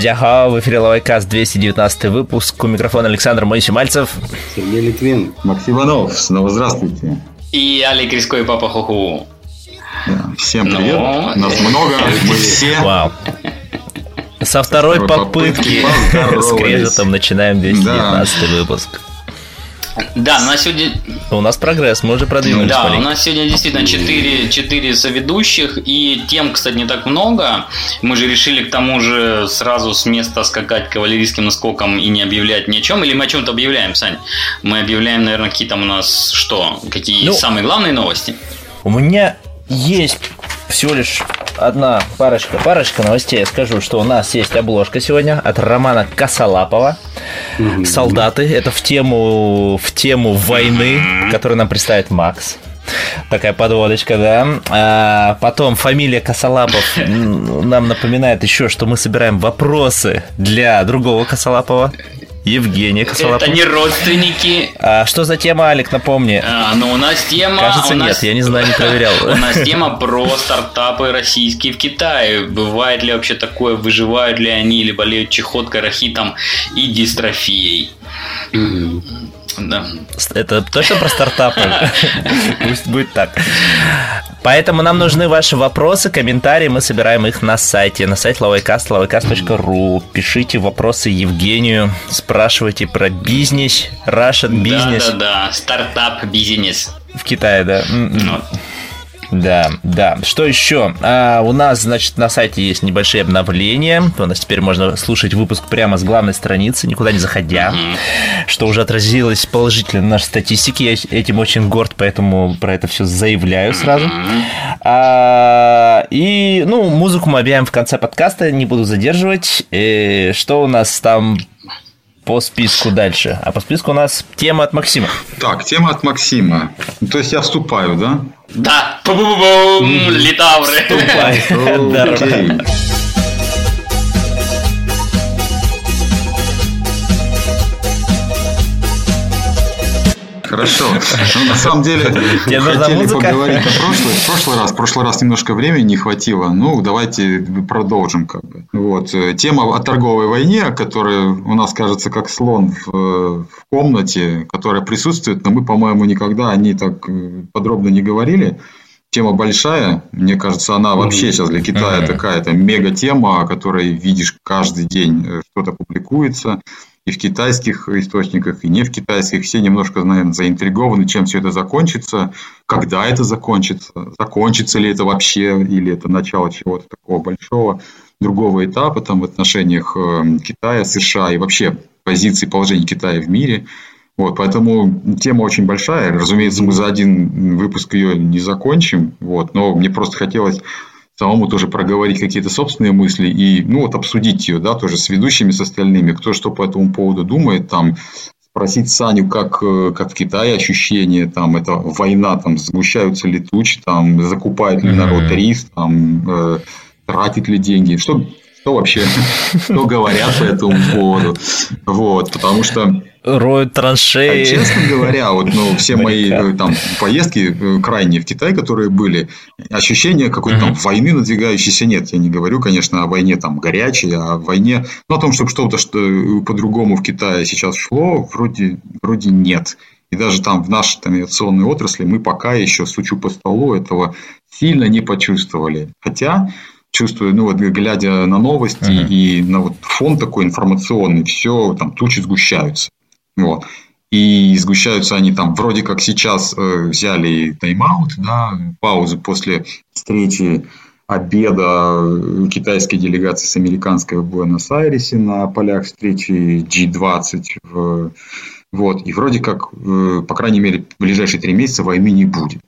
Тадяха, в эфире Лавайкаст, 219 выпуск. У микрофона Александр Моисей Мальцев. Сергей Литвин. Максим Иванов. Снова здравствуйте. И Алик Риско и Папа Хуху. Да. Всем привет. Но... Нас много, мы все. Вау. Со второй, второй попытки, попытки с крежетом начинаем 219 да. выпуск. Да, у нас сегодня... У нас прогресс, мы уже продвинулись. Да, у нас сегодня действительно 4, 4 соведущих, и тем, кстати, не так много. Мы же решили к тому же сразу с места скакать кавалерийским наскоком и не объявлять ни о чем. Или мы о чем-то объявляем, Сань? Мы объявляем, наверное, какие там у нас что? Какие ну, самые главные новости? У меня есть всего лишь одна парочка, парочка новостей. Я скажу, что у нас есть обложка сегодня от Романа Косолапова. Mm-hmm. Солдаты. Это в тему, в тему войны, которую нам представит Макс. Такая подводочка, да. А потом фамилия Косолапов нам напоминает еще, что мы собираем вопросы для другого Косолапова. Евгения Косолапова. Это не родственники. А что за тема, Алик, напомни? А, ну, у нас тема... Кажется, нет, нас... я не знаю, не проверял. У нас тема про стартапы российские в Китае. Бывает ли вообще такое, выживают ли они, или болеют чехоткой, рахитом и дистрофией. Да. Это точно про стартапы? Пусть будет так. Поэтому нам нужны ваши вопросы, комментарии. Мы собираем их на сайте. На сайте lawaycast, lawaycast.ru. Пишите вопросы Евгению. Спрашивайте про бизнес, Russian бизнес. Да-да-да, стартап бизнес. В Китае, да. Вот. Да, да. Что еще? А, у нас, значит, на сайте есть небольшие обновления. У нас теперь можно слушать выпуск прямо с главной страницы, никуда не заходя, mm-hmm. что уже отразилось положительно на нашей статистике. Я этим очень горд, поэтому про это все заявляю сразу. Mm-hmm. А, и, ну, музыку мы объявим в конце подкаста, не буду задерживать. И что у нас там по списку дальше. А по списку у нас тема от Максима. Так, тема от Максима. То есть я вступаю, да? Да. Пу-бу-бу-бум, литавры. Вступай. Хорошо. Ну, на самом деле, хотели поговорить о прошлый, в прошлый раз. В прошлый раз немножко времени не хватило. Ну, давайте продолжим. Как бы. вот. Тема о торговой войне, которая у нас кажется как слон в, в комнате, которая присутствует, но мы, по-моему, никогда о ней так э, подробно не говорили. Тема большая, мне кажется, она вообще сейчас для Китая такая-то мега тема, о которой видишь каждый день э, что-то публикуется и в китайских источниках, и не в китайских. Все немножко, наверное, заинтригованы, чем все это закончится, когда это закончится, закончится ли это вообще, или это начало чего-то такого большого, другого этапа там, в отношениях э, Китая, США и вообще позиции положения Китая в мире. Вот, поэтому тема очень большая. Разумеется, мы за один выпуск ее не закончим. Вот, но мне просто хотелось самому тоже проговорить какие-то собственные мысли и, ну, вот обсудить ее, да, тоже с ведущими, с остальными, кто что по этому поводу думает, там, спросить Саню, как, э, как в Китае ощущения, там, это война, там, сгущаются ли тучи, там, закупает ли народ рис, там, э, тратит ли деньги, что, что вообще, что говорят по этому поводу, вот, потому что роют траншеи. А, честно говоря, вот ну, все мои э, там поездки э, крайние в Китай, которые были, ощущения какой-то там войны надвигающейся нет. Я не говорю, конечно, о войне там горячей, а о войне, но о том, чтобы что-то что по-другому в Китае сейчас шло, вроде, вроде нет. И даже там в нашей там, авиационной отрасли мы пока еще, сучу по столу, этого сильно не почувствовали. Хотя чувствую, ну вот глядя на новости uh-huh. и на вот фон такой информационный, все там тучи сгущаются. Вот. И сгущаются они там, вроде как сейчас э, взяли тайм-аут, да, паузу после встречи обеда китайской делегации с американской в Буэнос-Айресе на полях встречи G20. В, вот. И вроде как, э, по крайней мере, в ближайшие три месяца войны не будет.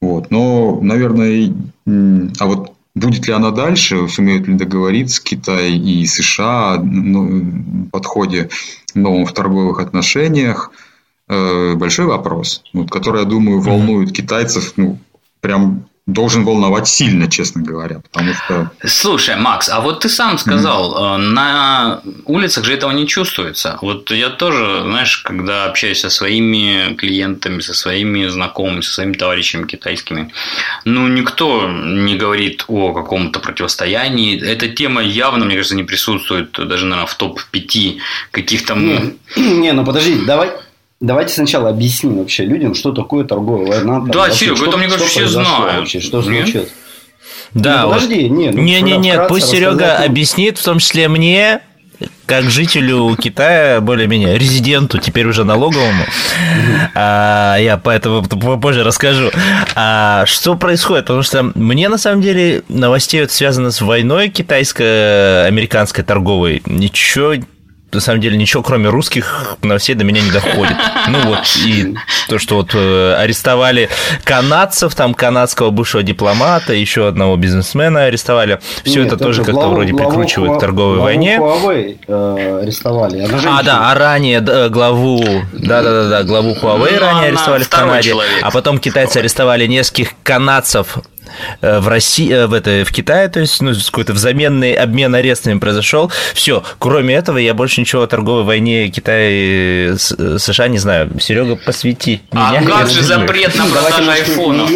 Вот. Но, наверное, а вот Будет ли она дальше, сумеют ли договориться Китай и США ну, в подходе новом в торговых отношениях, э, большой вопрос, вот, который, я думаю, волнует китайцев ну, прям должен волновать сильно, честно говоря, потому что... Слушай, Макс, а вот ты сам сказал, mm-hmm. на улицах же этого не чувствуется. Вот я тоже, знаешь, когда общаюсь со своими клиентами, со своими знакомыми, со своими товарищами китайскими, ну, никто не говорит о каком-то противостоянии. Эта тема явно, мне кажется, не присутствует даже, наверное, в топ-5 каких-то... Не, не, ну подожди, давай, Давайте сначала объясним вообще людям, что такое торговая война. Там, да, Серега, это мне кажется, все знают. Вообще, что случилось? Да, ну, подожди, вот... нет. Ну, не, не, нет, пусть Серега объяснит, в том числе мне, как жителю Китая, более-менее резиденту, теперь уже налоговому, а, я поэтому попозже расскажу, а, что происходит, потому что мне на самом деле новостей вот связано с войной китайско-американской торговой ничего на самом деле ничего, кроме русских, на все до меня не доходит. Ну вот, и то, что вот э, арестовали канадцев, там канадского бывшего дипломата, еще одного бизнесмена арестовали. Все Нет, это тоже как-то вроде прикручивают к торговой главу войне. Huawei э, арестовали. А, да, а ранее главу, да-да-да, главу Huawei ну, ранее арестовали в Канаде, человек. а потом китайцы арестовали нескольких канадцев в России, э, в, это, в Китае, то есть ну, какой-то взаменный обмен арестами произошел. Все, кроме этого, я больше ничего о торговой войне Китая и США не знаю. Серега, посвяти а меня. А как же запрет на продажу айфонов?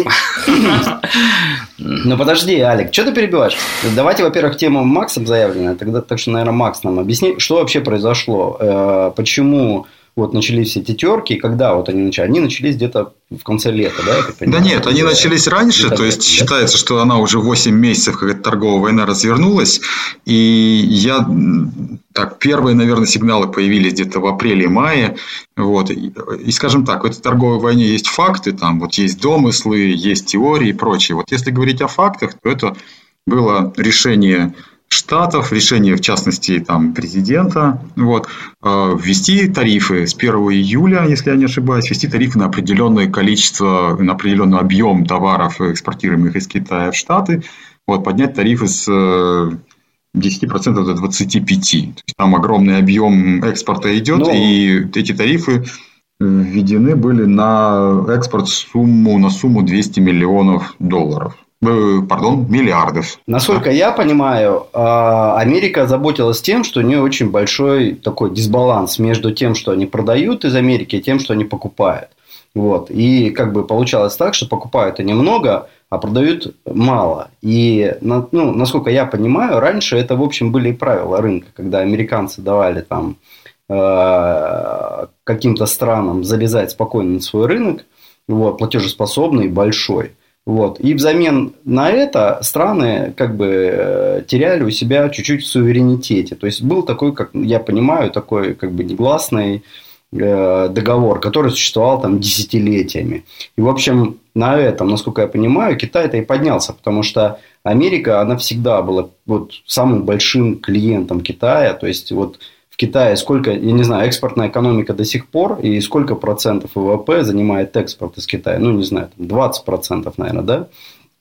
Ну подожди, Алик, что ты перебиваешь? Давайте, во-первых, тему Максом заявленная, тогда так что, наверное, Макс нам объясни, что вообще произошло, э, почему вот начались все эти терки, когда вот они начали? Они начались где-то в конце лета, да? Да нет, они начались раньше, то есть да? считается, что она уже 8 месяцев, как эта торговая война развернулась, и я, так, первые, наверное, сигналы появились где-то в апреле-мае, вот, и, и, скажем так, в этой торговой войне есть факты, там вот есть домыслы, есть теории и прочее. Вот если говорить о фактах, то это было решение штатов, решение, в частности, там, президента, вот, э, ввести тарифы с 1 июля, если я не ошибаюсь, ввести тарифы на определенное количество, на определенный объем товаров, экспортируемых из Китая в Штаты, вот, поднять тарифы с 10% до 25%. То есть, там огромный объем экспорта идет, Но... и эти тарифы введены были на экспорт сумму, на сумму 200 миллионов долларов. Э, пардон, миллиардов. Насколько я понимаю, а, Америка заботилась тем, что у нее очень большой такой дисбаланс между тем, что они продают из Америки, и тем, что они покупают. Вот. И как бы получалось так, что покупают они много, а продают мало. И, ну, насколько я понимаю, раньше это, в общем, были правила рынка, когда американцы давали там э, каким-то странам залезать спокойно на свой рынок, вот, платежеспособный, большой – вот. И взамен на это страны как бы э, теряли у себя чуть-чуть в суверенитете. То есть был такой, как я понимаю, такой как бы негласный э, договор, который существовал там десятилетиями. И, в общем, на этом, насколько я понимаю, Китай-то и поднялся, потому что Америка, она всегда была вот самым большим клиентом Китая. То есть, вот Китае сколько, я не знаю, экспортная экономика до сих пор, и сколько процентов ВВП занимает экспорт из Китая? Ну, не знаю, 20 процентов, наверное, да?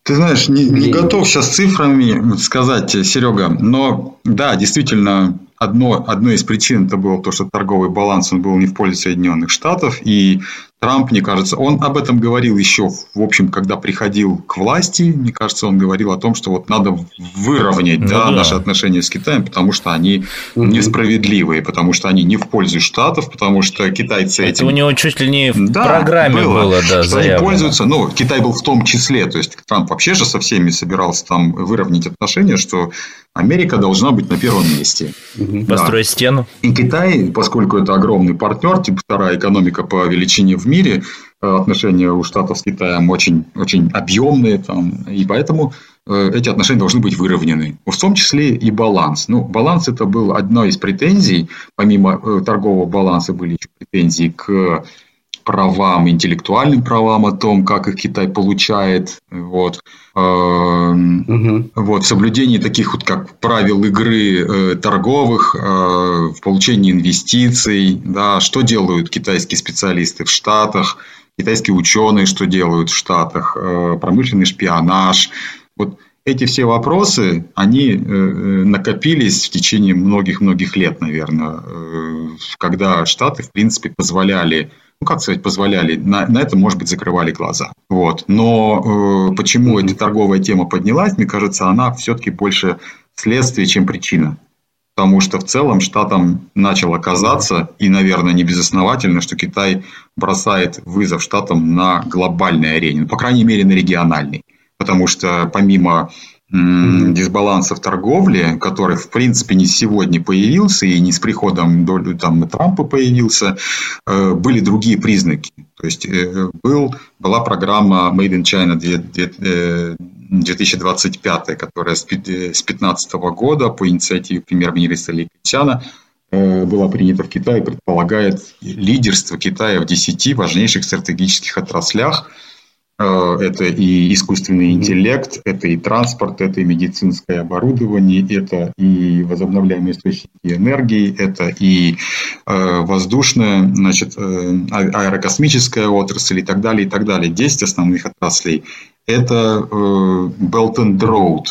Ты знаешь, не, не готов сейчас цифрами сказать, Серега, но да, действительно, одно, одной из причин это было то, что торговый баланс он был не в пользу Соединенных Штатов, и Трамп, мне кажется, он об этом говорил еще, в общем, когда приходил к власти, мне кажется, он говорил о том, что вот надо выровнять ну, да, да. наши отношения с Китаем, потому что они угу. несправедливые, потому что они не в пользу Штатов, потому что китайцы Это этим... у него чуть ли не в да, программе было, было да, что заявлено. они пользуются, ну, Китай был в том числе, то есть Трамп вообще же со всеми собирался там выровнять отношения, что Америка должна быть на первом месте. Построить стену. И Китай, поскольку это огромный партнер, типа вторая экономика по величине в мире, э, отношения у Штатов с Китаем очень, очень объемные, там, и поэтому э, эти отношения должны быть выровнены. В том числе и баланс. Ну, баланс это был одной из претензий, помимо э, торгового баланса были еще претензии к правам, интеллектуальным правам, о том, как их Китай получает, вот, угу. вот в соблюдении таких вот как правил игры э, торговых, э, в получении инвестиций, да, что делают китайские специалисты в Штатах, китайские ученые, что делают в Штатах, э, промышленный шпионаж, вот эти все вопросы, они накопились в течение многих-многих лет, наверное, когда Штаты, в принципе, позволяли ну, как сказать, позволяли, на, на это, может быть, закрывали глаза. Вот. Но э, почему эта торговая тема поднялась, мне кажется, она все-таки больше следствие, чем причина. Потому что в целом штатам начало казаться, и, наверное, не безосновательно, что Китай бросает вызов штатам на глобальной арене, ну, по крайней мере, на региональной. Потому что помимо дисбаланса в торговле, который, в принципе, не сегодня появился и не с приходом там, Трампа появился, э, были другие признаки. То есть, э, был, была программа Made in China 2025, э, которая с 2015 года по инициативе премьер-министра Ли Китяна была принята в Китае, предполагает лидерство Китая в 10 важнейших стратегических отраслях – это и искусственный интеллект, это и транспорт, это и медицинское оборудование, это и возобновляемые источники энергии, это и э, воздушная, значит, э, а, аэрокосмическая отрасль и так далее, и так далее. Десять основных отраслей. Это Belt and Road,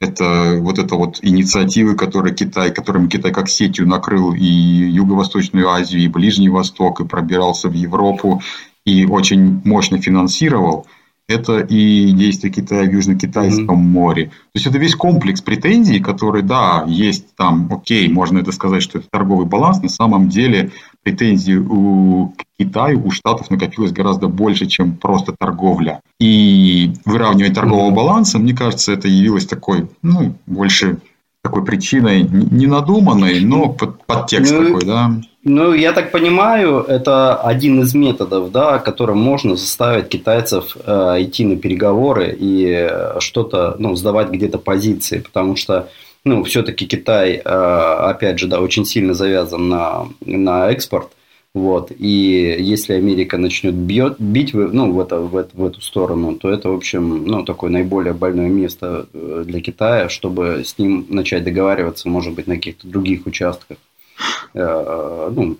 это вот это вот инициативы, которые Китай, которыми Китай как сетью накрыл и Юго-Восточную Азию, и Ближний Восток, и пробирался в Европу, и очень мощно финансировал, это и действия Китая в Южно-Китайском mm-hmm. море. То есть это весь комплекс претензий, которые, да, есть там, окей, можно это сказать, что это торговый баланс, на самом деле претензий у Китая, у Штатов накопилось гораздо больше, чем просто торговля. И выравнивание торгового mm-hmm. баланса, мне кажется, это явилось такой, ну, больше такой причиной не надуманной, но под, подтекст ну, такой, да. Ну, я так понимаю, это один из методов, да, которым можно заставить китайцев э, идти на переговоры и э, что-то, ну, сдавать где-то позиции, потому что, ну, все-таки Китай, э, опять же, да, очень сильно завязан на, на экспорт, вот, и если Америка начнет бьет, бить ну, в, это, в, это, в эту сторону, то это, в общем, ну, такое наиболее больное место э, для Китая, чтобы с ним начать договариваться, может быть, на каких-то других участках. Э, ну,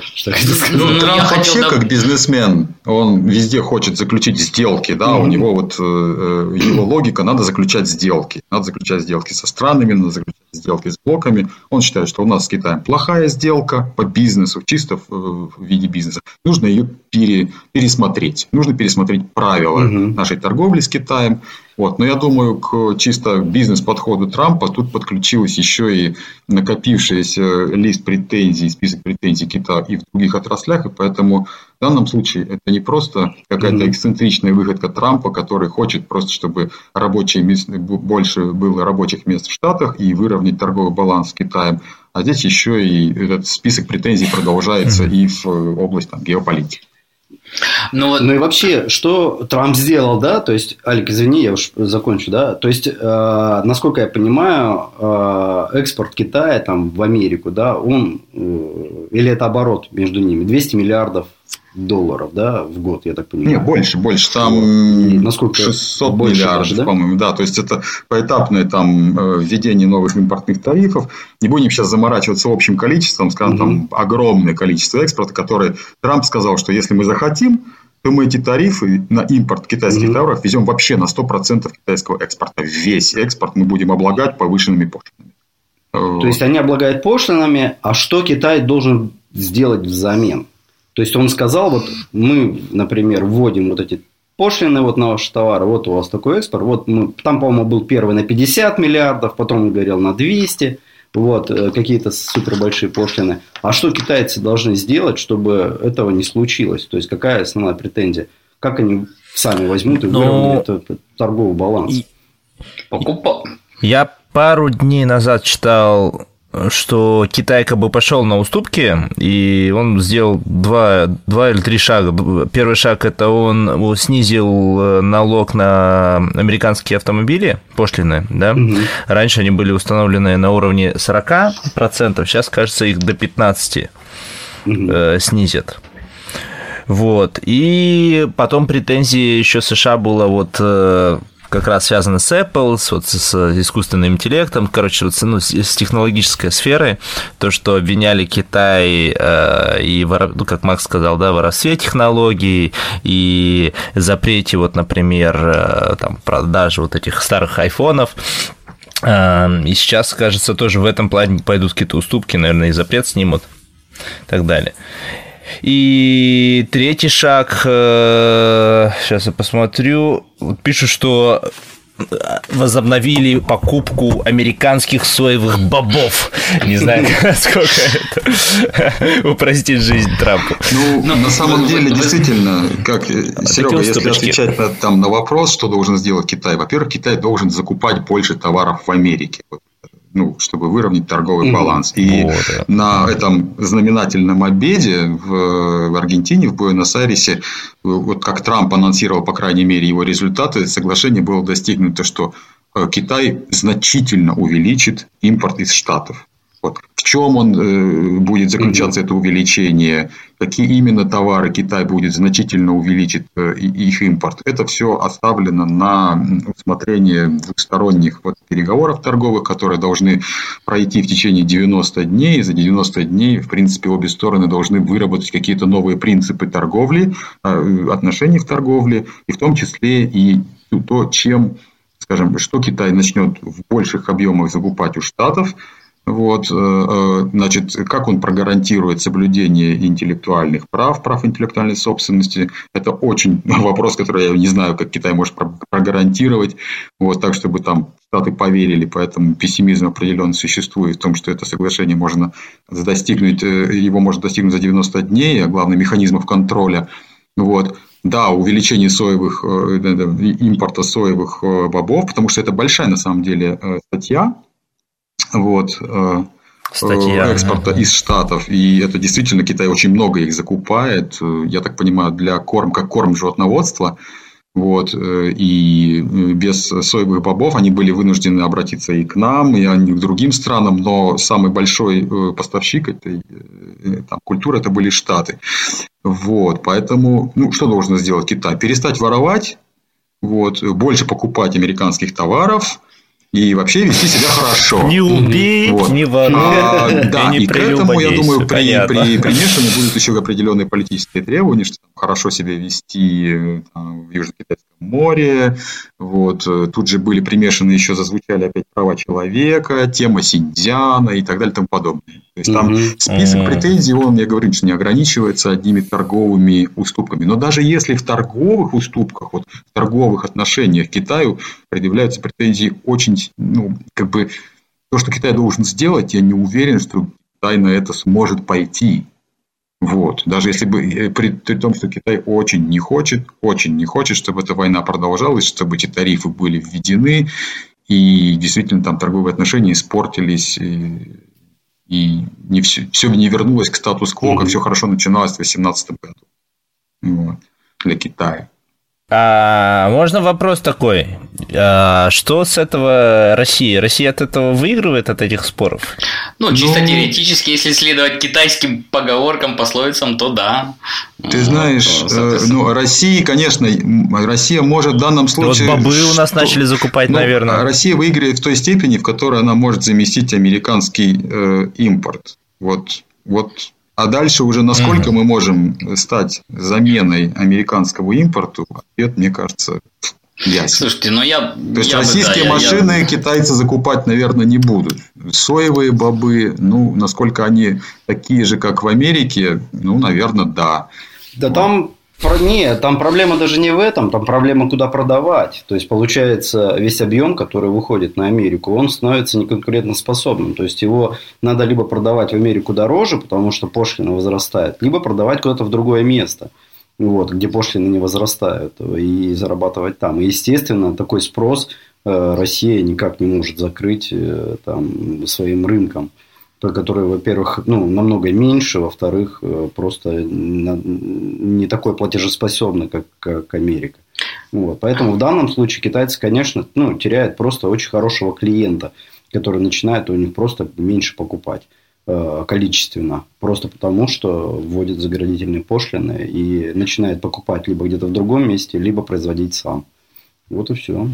что ну, ну, Трамп вообще как бизнесмен, он везде хочет заключить сделки, да, у него вот э, э, его логика, надо заключать сделки, надо заключать сделки со странами, надо заключать сделки с блоками. Он считает, что у нас с Китаем плохая сделка по бизнесу, чисто в, в виде бизнеса. Нужно ее пере, пересмотреть, нужно пересмотреть правила угу. нашей торговли с Китаем. Вот. Но я думаю, к чисто бизнес-подходу Трампа тут подключилась еще и накопившийся лист претензий, список претензий Китая и в других отраслях, и поэтому в данном случае это не просто какая-то эксцентричная выходка Трампа, который хочет просто, чтобы рабочие места, больше было рабочих мест в Штатах и выровнять торговый баланс с Китаем, а здесь еще и этот список претензий продолжается и в область там, геополитики. Ну, вот... ну и вообще, что Трамп сделал, да? То есть, Алик, извини, я уж закончу, да? То есть, э, насколько я понимаю, э, экспорт Китая там в Америку, да, он э, или это оборот между ними 200 миллиардов долларов, да, в год, я так понимаю. Не, больше, больше. Там насколько 600 больше миллиардов, даже, да? по-моему. Да, то есть, это поэтапное там э, введение новых импортных тарифов. Не будем сейчас заморачиваться общим количеством, скажем, угу. там огромное количество экспорта, которое Трамп сказал, что если мы захотим, то мы эти тарифы на импорт китайских угу. товаров везем вообще на 100% китайского экспорта. Весь экспорт мы будем облагать повышенными пошлинами. То есть, они облагают пошлинами, а что Китай должен сделать взамен? То есть он сказал, вот мы, например, вводим вот эти пошлины вот на ваши товары, вот у вас такой экспорт, вот мы, там, по-моему, был первый на 50 миллиардов, потом он говорил на 200, вот, э, какие-то супер большие пошлины. А что китайцы должны сделать, чтобы этого не случилось? То есть, какая основная претензия? Как они сами возьмут и Но... выровняют этот торговый баланс? И... Покупа... Я пару дней назад читал что Китай как бы пошел на уступки, и он сделал два, два или три шага. Первый шаг – это он снизил э, налог на американские автомобили, пошлины, да? Угу. Раньше они были установлены на уровне 40%, сейчас, кажется, их до 15% угу. э, снизят. Вот. И потом претензии еще США было вот э, как раз связано с Apple, с, вот, с искусственным интеллектом, короче, вот, ну, с, с технологической сферой, то, что обвиняли Китай э, и, ну, как Макс сказал, да, воровстве технологий и запрете, вот, например, э, там, продажи вот этих старых айфонов, э, и сейчас, кажется, тоже в этом плане пойдут какие-то уступки, наверное, и запрет снимут и так далее. И третий шаг, сейчас я посмотрю, пишут, что возобновили покупку американских соевых бобов. Не знаю, сколько это упростит жизнь Трампу. Ну, ну на самом деле, действительно, как, э, Серега, если отвечать на, там, на вопрос, что должен сделать Китай. Во-первых, Китай должен закупать больше товаров в Америке ну, чтобы выровнять торговый баланс. И вот, на этом знаменательном обеде в, в Аргентине, в Буэнос-Айресе, вот как Трамп анонсировал, по крайней мере, его результаты, соглашение было достигнуто, что э, Китай значительно увеличит импорт из Штатов. Вот. В чем он э, будет заключаться, mm-hmm. это увеличение, какие именно товары Китай будет значительно увеличить э, их импорт. Это все оставлено на усмотрение двухсторонних вот, переговоров торговых, которые должны пройти в течение 90 дней. И за 90 дней, в принципе, обе стороны должны выработать какие-то новые принципы торговли, э, отношений в торговле, и в том числе и то, чем скажем, что Китай начнет в больших объемах закупать у Штатов, вот, э, э, значит, как он прогарантирует соблюдение интеллектуальных прав, прав интеллектуальной собственности? Это очень вопрос, который я не знаю, как Китай может прогарантировать, вот, так, чтобы там Штаты поверили, поэтому пессимизм определенно существует в том, что это соглашение можно достигнуть, э, его можно достигнуть за 90 дней, а главное, механизмов контроля. Вот. Да, увеличение соевых, импорта соевых бобов, потому что это большая на самом деле статья, вот, э, Статья. экспорта из Штатов. И это действительно Китай очень много их закупает. Я так понимаю, для корм, как корм животноводства. Вот, э, и без соевых бобов они были вынуждены обратиться и к нам, и к другим странам, но самый большой э, поставщик этой там, культуры это были Штаты. Вот, поэтому, ну, что должен сделать Китай? Перестать воровать, вот, больше покупать американских товаров – и вообще вести себя хорошо. Не убей, вот. не воруй, а, да, и, не и к этому, я думаю, при, при, примешаны будут еще определенные политические требования, что хорошо себя вести там, в Южно-Китайском море. Вот. Тут же были примешаны, еще зазвучали опять права человека, тема Синдзяна и так далее и тому подобное. То есть, там mm-hmm. список mm-hmm. претензий, он, я говорю, что не ограничивается одними торговыми уступками. Но даже если в торговых уступках, вот в торговых отношениях Китаю предъявляются претензии очень ну, как бы то, что Китай должен сделать, я не уверен, что Китай на это сможет пойти. Вот. Даже если бы, э, при, при том, что Китай очень не хочет, очень не хочет, чтобы эта война продолжалась, чтобы эти тарифы были введены, и действительно там торговые отношения испортились, и, и не все, все не вернулось к статус-кво, как все хорошо начиналось в 2018 году вот, для Китая. А, можно вопрос такой? А, что с этого России? Россия от этого выигрывает, от этих споров? Ну, чисто ну, теоретически, если следовать китайским поговоркам, пословицам, то да. Ты ну, знаешь, то, э, ну, Россия, конечно, Россия может в данном случае... Вот бобы у нас что, начали закупать, ну, наверное. Россия выиграет в той степени, в которой она может заместить американский э, импорт. Вот, вот а дальше уже насколько mm-hmm. мы можем стать заменой американскому импорту, ответ, мне кажется, ясен. Слушайте, но я... То есть, я российские бы, да, машины я... китайцы закупать, наверное, не будут. Соевые бобы, ну, насколько они такие же, как в Америке, ну, наверное, да. Да вот. там нет, там проблема даже не в этом, там проблема куда продавать. То есть, получается, весь объем, который выходит на Америку, он становится неконкурентоспособным. То есть, его надо либо продавать в Америку дороже, потому что пошлина возрастает, либо продавать куда-то в другое место, вот, где пошлины не возрастают, и зарабатывать там. И, естественно, такой спрос э, Россия никак не может закрыть э, там, своим рынком который, во-первых, ну, намного меньше, во-вторых, э, просто не такой платежеспособный, как, как Америка. Вот. Поэтому в данном случае китайцы, конечно, ну, теряют просто очень хорошего клиента, который начинает у них просто меньше покупать э, количественно, просто потому что вводит заградительные пошлины и начинает покупать либо где-то в другом месте, либо производить сам. Вот и все.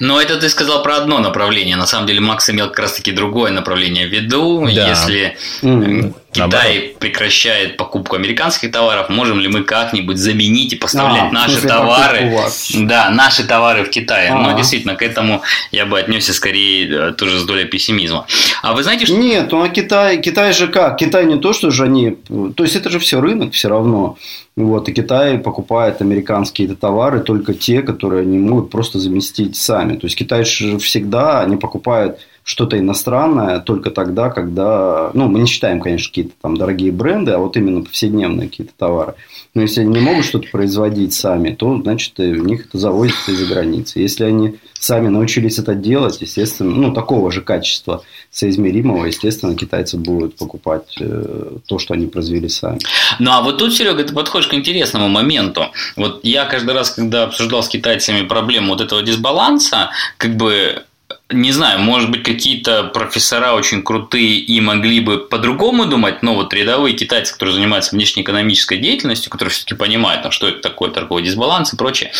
Но это ты сказал про одно направление. На самом деле Макс имел как раз таки другое направление в виду. Да. Если mm-hmm. Китай Наоборот. прекращает покупку американских товаров, можем ли мы как-нибудь заменить и поставлять а, наши товары? Да, наши товары в Китае. А-а. Но действительно, к этому я бы отнесся скорее э, тоже с долей пессимизма. А вы знаете, что... Нет, ну а Китай, Китай же как? Китай не то, что же они... То есть, это же все рынок все равно. Вот, и Китай покупает американские товары только те, которые они могут просто заместить сами. То есть Китай же всегда не покупает что-то иностранное только тогда, когда, ну, мы не считаем, конечно, какие-то там дорогие бренды, а вот именно повседневные какие-то товары. Но если они не могут что-то производить сами, то, значит, у них это завозится из-за границы. Если они сами научились это делать, естественно, ну, такого же качества соизмеримого, естественно, китайцы будут покупать э, то, что они произвели сами. Ну, а вот тут, Серега, ты подходишь к интересному моменту. Вот я каждый раз, когда обсуждал с китайцами проблему вот этого дисбаланса, как бы не знаю, может быть, какие-то профессора очень крутые и могли бы по-другому думать, но вот рядовые китайцы, которые занимаются внешнеэкономической деятельностью, которые все-таки понимают, там, что это такое торговый дисбаланс и прочее,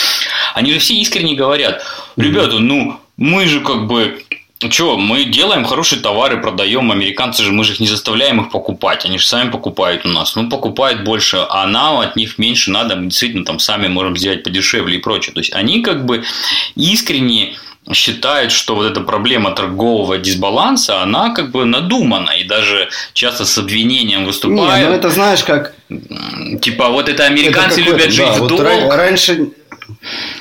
они же все искренне говорят, ребята, ну, мы же как бы что, мы делаем хорошие товары, продаем, американцы же, мы же их не заставляем их покупать, они же сами покупают у нас, ну, покупают больше, а нам от них меньше надо, мы действительно там сами можем сделать подешевле и прочее. То есть, они как бы искренне считает, что вот эта проблема торгового дисбаланса, она как бы надумана и даже часто с обвинением выступает. Не, ну это знаешь как... Типа вот это американцы это любят жить да, в долг. Вот раньше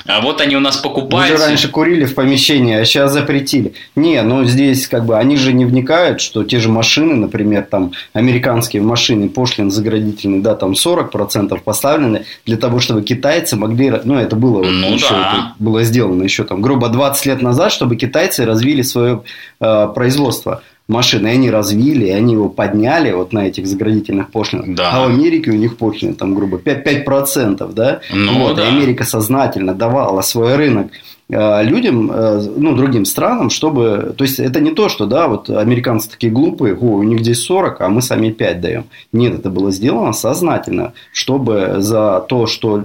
а вот они у нас покупают. Мы же раньше курили в помещении, а сейчас запретили. Не, ну здесь как бы они же не вникают, что те же машины, например, там американские машины, пошлин заградительный, да, там 40% поставлены для того, чтобы китайцы могли, ну это было ну, еще, да. это было сделано еще там, грубо 20 лет назад, чтобы китайцы развили свое э, производство машины, они развили, они его подняли вот на этих заградительных пошлинах. Да. А в Америке у них пошлины там, грубо, 5%, 5% да? Ну, вот, да. И Америка сознательно давала свой рынок э, людям, э, ну, другим странам, чтобы... То есть, это не то, что, да, вот американцы такие глупые, о, у них здесь 40, а мы сами 5 даем. Нет, это было сделано сознательно, чтобы за то, что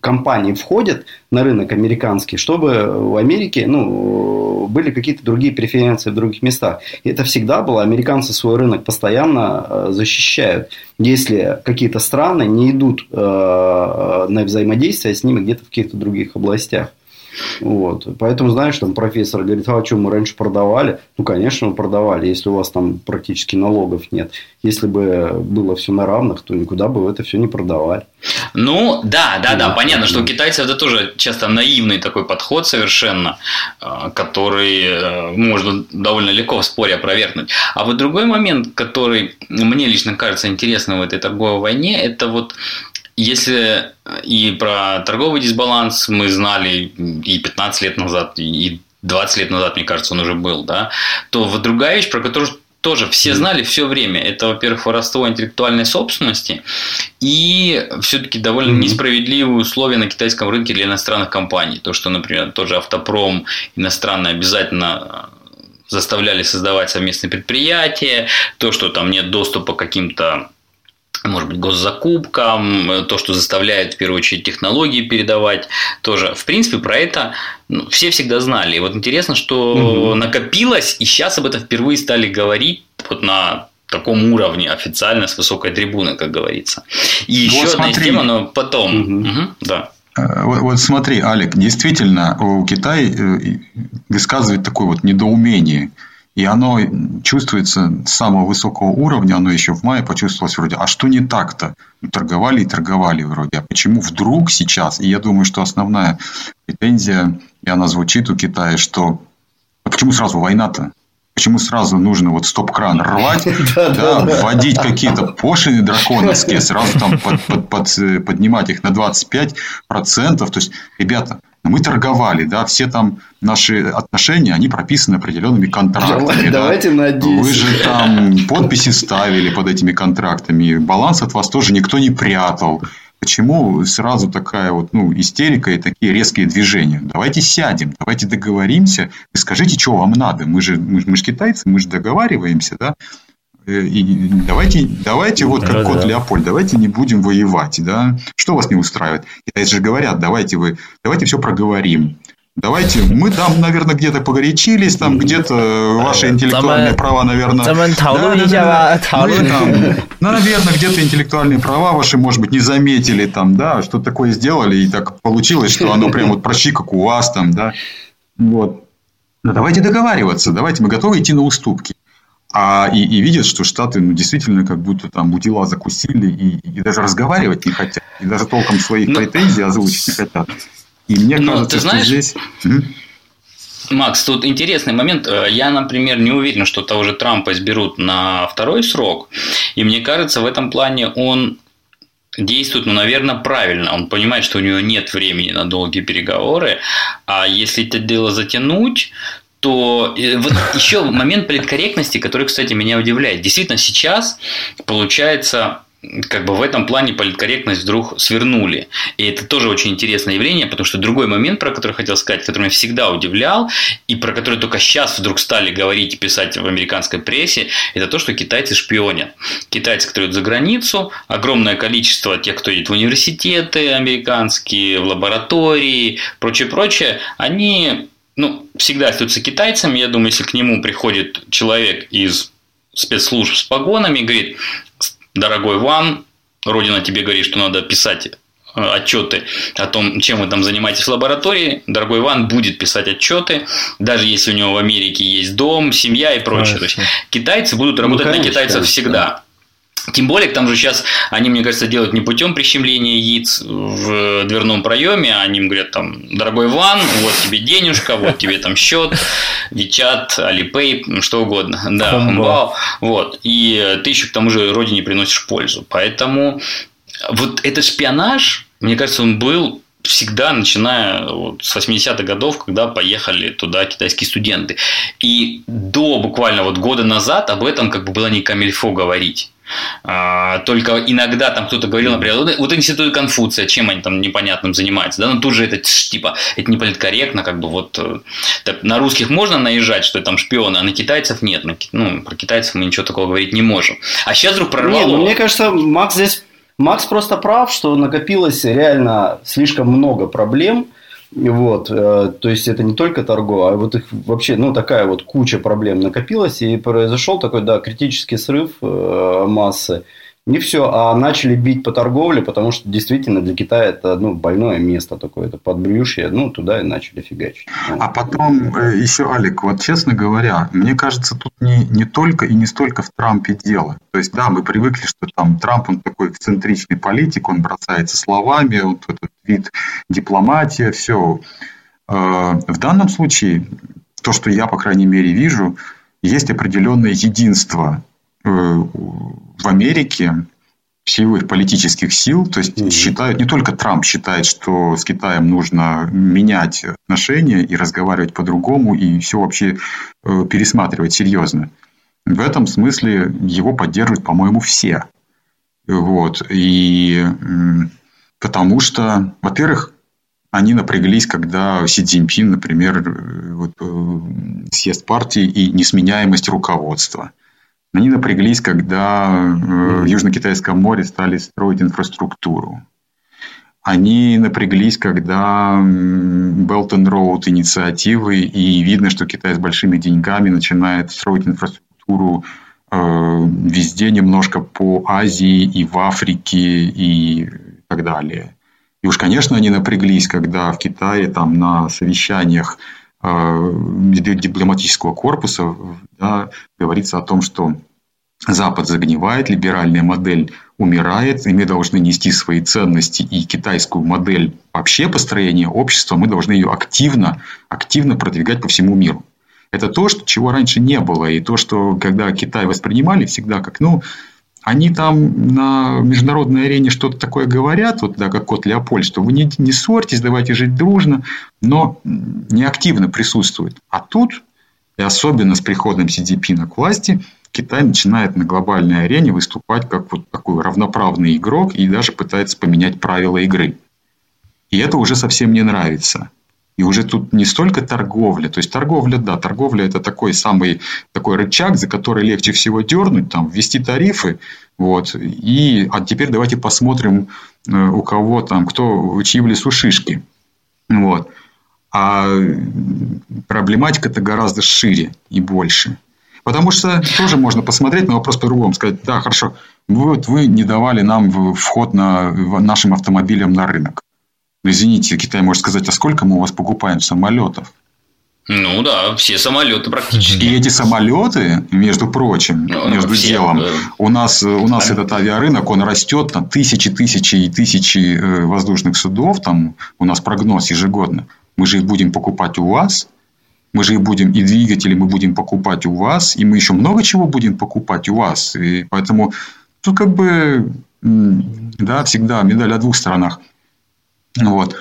компании входят на рынок американский, чтобы в Америке ну, были какие-то другие преференции в других местах. И это всегда было. Американцы свой рынок постоянно э, защищают. Если какие-то страны не идут э, на взаимодействие с ними где-то в каких-то других областях. Вот. Поэтому, знаешь, там профессор говорит, а что мы раньше продавали? Ну, конечно, мы продавали, если у вас там практически налогов нет. Если бы было все на равных, то никуда бы вы это все не продавали. Ну, да, да, да, понятно, что у китайцев это тоже часто наивный такой подход совершенно, э, который э, можно довольно легко в споре опровергнуть. А вот другой момент, который мне лично кажется интересным в этой торговой войне, это вот если и про торговый дисбаланс мы знали и 15 лет назад, и 20 лет назад, мне кажется, он уже был, да, то вот другая вещь, про которую тоже все знали все время. Это, во-первых, воровство интеллектуальной собственности и все-таки довольно несправедливые условия на китайском рынке для иностранных компаний. То, что, например, тоже автопром иностранный обязательно заставляли создавать совместные предприятия, то, что там нет доступа к каким-то может быть, госзакупкам, то, что заставляет, в первую очередь, технологии передавать, тоже. В принципе, про это ну, все всегда знали. И вот интересно, что угу. накопилось, и сейчас об этом впервые стали говорить вот на таком уровне официально с высокой трибуны, как говорится. И вот еще смотри. одна тема, но потом. Угу. Угу, да. Э, вот, вот смотри, Алик, действительно, у Китая э, высказывает такое вот недоумение – и оно чувствуется с самого высокого уровня, оно еще в мае почувствовалось вроде, а что не так-то? Ну, торговали и торговали вроде, а почему вдруг сейчас? И я думаю, что основная претензия, и она звучит у Китая, что а почему сразу война-то? Почему сразу нужно вот стоп-кран рвать, да, вводить какие-то пошлины драконовские, сразу там под, под, под, э, поднимать их на 25%. То есть, ребята, мы торговали, да, все там наши отношения, они прописаны определенными контрактами. Давайте да? на 10. Вы же там подписи ставили под этими контрактами, баланс от вас тоже никто не прятал. Почему сразу такая вот ну, истерика и такие резкие движения? Давайте сядем, давайте договоримся и скажите, что вам надо. Мы же, мы, мы же китайцы, мы же договариваемся, да? Э, и давайте, давайте вот как да, кот да. Леопольд, давайте не будем воевать, да? Что вас не устраивает? Китайцы же говорят, давайте вы, давайте все проговорим. Давайте, мы там, наверное, где-то погорячились, там где-то ваши интеллектуальные права, наверное... Да, да, да, мы там, ну, наверное, где-то интеллектуальные права ваши, может быть, не заметили там, да, что такое сделали, и так получилось, что оно прям вот почти как у вас там, да. Вот. Но давайте договариваться, давайте, мы готовы идти на уступки. А, и, и видят, что Штаты ну, действительно как будто там у дела закусили и, и даже разговаривать не хотят, и даже толком своих Но... претензий озвучить не хотят. И мне Но, кажется, ты знаешь, что здесь... Макс, тут интересный момент. Э, я, например, не уверен, что того же Трампа изберут на второй срок. И мне кажется, в этом плане он действует, ну, наверное, правильно. Он понимает, что у него нет времени на долгие переговоры. А если это дело затянуть, то э, вот еще момент политкорректности, который, кстати, меня удивляет. Действительно, сейчас получается как бы в этом плане политкорректность вдруг свернули. И это тоже очень интересное явление, потому что другой момент, про который хотел сказать, который меня всегда удивлял, и про который только сейчас вдруг стали говорить и писать в американской прессе, это то, что китайцы шпионят. Китайцы, которые идут за границу, огромное количество тех, кто идет в университеты американские, в лаборатории, прочее-прочее, они ну, всегда остаются китайцами. Я думаю, если к нему приходит человек из спецслужб с погонами и говорит, дорогой Ван, Родина тебе говорит, что надо писать э, отчеты о том, чем вы там занимаетесь в лаборатории, дорогой Иван будет писать отчеты, даже если у него в Америке есть дом, семья и прочее. То есть китайцы будут работать ну, конечно, на китайцев всегда. Да. Тем более, тому же сейчас они, мне кажется, делают не путем прищемления яиц в дверном проеме, а они им говорят там, дорогой Ван, вот тебе денежка, вот тебе там счет, Вичат, Алипей, что угодно, да, Хумбао, вот, и ты еще к тому же родине приносишь пользу. Поэтому вот этот шпионаж, мне кажется, он был всегда, начиная вот с 80-х годов, когда поехали туда китайские студенты. И до буквально вот года назад об этом как бы было не камильфо говорить. А, только иногда там кто-то говорил, например, вот институт Конфуция, чем они там непонятным занимаются, да, но тут же это типа, это не политкорректно, как бы вот э, так, на русских можно наезжать, что там шпионы, а на китайцев нет, ну, про китайцев мы ничего такого говорить не можем. А сейчас вдруг прорвало. Нет, ну, мне кажется, Макс здесь Макс просто прав, что накопилось реально слишком много проблем, вот, э, то есть это не только торговля, а вот их вообще, ну, такая вот куча проблем накопилась, и произошел такой, да, критический срыв э, массы. Не все, а начали бить по торговле, потому что действительно для Китая это ну, больное место такое, это подбрюшье, ну туда и начали фигачить. А потом э, еще, Алик, вот честно говоря, мне кажется, тут не, не только и не столько в Трампе дело. То есть, да, мы привыкли, что там Трамп, он такой эксцентричный политик, он бросается словами, вот этот вид дипломатия, все. Э, в данном случае, то, что я, по крайней мере, вижу, есть определенное единство в Америке силы политических сил, то есть mm-hmm. считают, не только Трамп считает, что с Китаем нужно менять отношения и разговаривать по-другому, и все вообще э, пересматривать серьезно. В этом смысле его поддерживают, по-моему, все. Вот. И потому что, во-первых, они напряглись, когда Си Цзиньпин, например, э, вот, съезд партии и несменяемость руководства. Они напряглись, когда э, в Южно-Китайском море стали строить инфраструктуру. Они напряглись, когда Belt and Road инициативы, и видно, что Китай с большими деньгами начинает строить инфраструктуру э, везде, немножко по Азии и в Африке и так далее. И уж, конечно, они напряглись, когда в Китае там на совещаниях дипломатического корпуса да, говорится о том, что Запад загнивает, либеральная модель умирает, и мы должны нести свои ценности и китайскую модель вообще построения общества, мы должны ее активно, активно продвигать по всему миру. Это то, что, чего раньше не было, и то, что когда Китай воспринимали всегда как, ну, они там на международной арене что-то такое говорят, вот, да, как кот Леопольд, что вы не, не ссорьтесь, давайте жить дружно, но не активно присутствуют. А тут, и особенно с приходом Си Цзиньпина к власти, Китай начинает на глобальной арене выступать как вот такой равноправный игрок и даже пытается поменять правила игры. И это уже совсем не нравится. И уже тут не столько торговля, то есть торговля, да, торговля это такой самый такой рычаг, за который легче всего дернуть, там, ввести тарифы, вот, и, а теперь давайте посмотрим, э, у кого там, кто, чьи в лесу шишки, вот. А проблематика-то гораздо шире и больше. Потому что тоже можно посмотреть на вопрос по-другому. Сказать, да, хорошо, вот вы не давали нам вход на, нашим автомобилям на рынок. Но извините, Китай может сказать, а сколько мы у вас покупаем самолетов? Ну да, все самолеты практически. И эти самолеты, между прочим, ну, между все, делом, да. у нас, у нас а... этот авиарынок, он растет на тысячи, тысячи и тысячи э, воздушных судов, там у нас прогноз ежегодно. Мы же их будем покупать у вас, мы же их будем, и двигатели мы будем покупать у вас, и мы еще много чего будем покупать у вас. И поэтому тут как бы, да, всегда медаль о двух сторонах. Вот.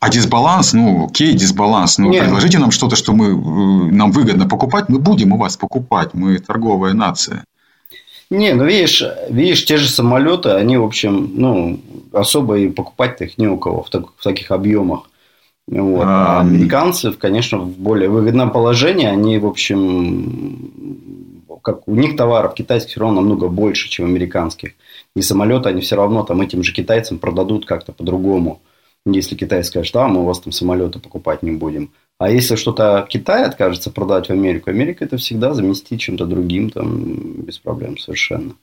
А дисбаланс, ну, окей, дисбаланс. Ну, Нет. предложите нам что-то, что мы, э, нам выгодно покупать, мы будем у вас покупать. Мы торговая нация. Не, ну видишь, видишь, те же самолеты, они, в общем, ну, особо и покупать-то их не у кого в, так, в таких объемах. Вот. А, а американцы, конечно, в более выгодном положении, они, в общем, как у них товаров китайских все равно намного больше, чем американских. И самолеты они все равно там этим же китайцам продадут как-то по-другому. Если Китай скажет, а мы у вас там самолеты покупать не будем. А если что-то Китай откажется продать в Америку, Америка это всегда заместить чем-то другим, там, без проблем совершенно.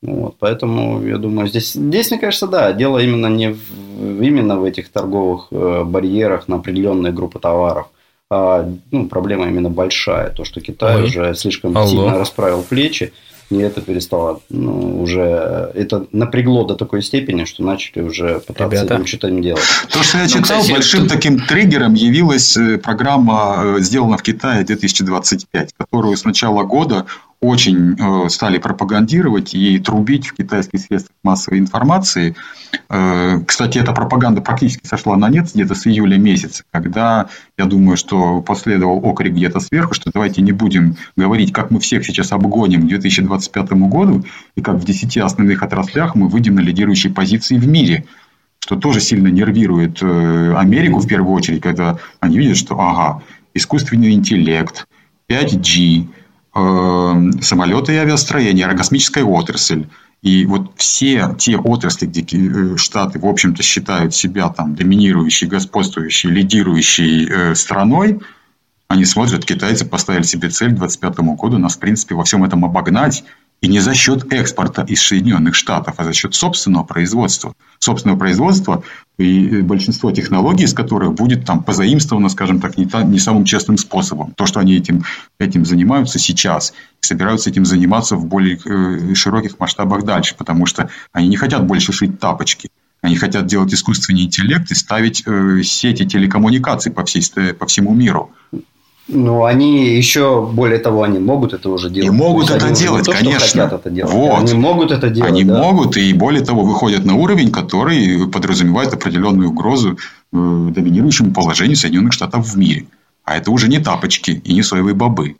Вот, поэтому, я думаю, здесь, здесь, мне кажется, да, дело именно не в, именно в этих торговых э, барьерах на определенные группы товаров. А, ну, проблема именно большая. То, что Китай Ой. уже слишком Алло. сильно расправил плечи. И это перестало, ну, уже, это напрягло до такой степени, что начали уже пытаться Ребята. этим что-то не делать. То, что я ну, читал, кстати, большим тут... таким триггером явилась э, программа, э, сделана в Китае 2025, которую с начала года очень э, стали пропагандировать и трубить в китайских средствах массовой информации. Э, кстати, эта пропаганда практически сошла на нет где-то с июля месяца, когда, я думаю, что последовал окрик где-то сверху, что давайте не будем говорить, как мы всех сейчас обгоним к 2025 году, и как в 10 основных отраслях мы выйдем на лидирующие позиции в мире что тоже сильно нервирует э, Америку в первую очередь, когда они видят, что ага, искусственный интеллект, 5G, Эм, самолеты и авиастроение, аэрокосмическая отрасль. И вот все те отрасли, где э, Штаты, в общем-то, считают себя там доминирующей, господствующей, лидирующей э, страной, они смотрят, китайцы поставили себе цель к 2025 году нас, в принципе, во всем этом обогнать и не за счет экспорта из Соединенных Штатов, а за счет собственного производства. Собственного производства и большинство технологий, из которых будет там позаимствовано, скажем так, не, та, не самым честным способом. То, что они этим, этим занимаются сейчас собираются этим заниматься в более э, широких масштабах дальше, потому что они не хотят больше шить тапочки. Они хотят делать искусственный интеллект и ставить э, сети телекоммуникаций по, всей, по всему миру. Ну, они еще, более того, они могут это уже делать. И могут это делать, то, конечно. это делать. Вот. Они могут это делать. Они да. могут, и более того, выходят на уровень, который подразумевает определенную угрозу э, доминирующему положению Соединенных Штатов в мире. А это уже не тапочки и не соевые бобы.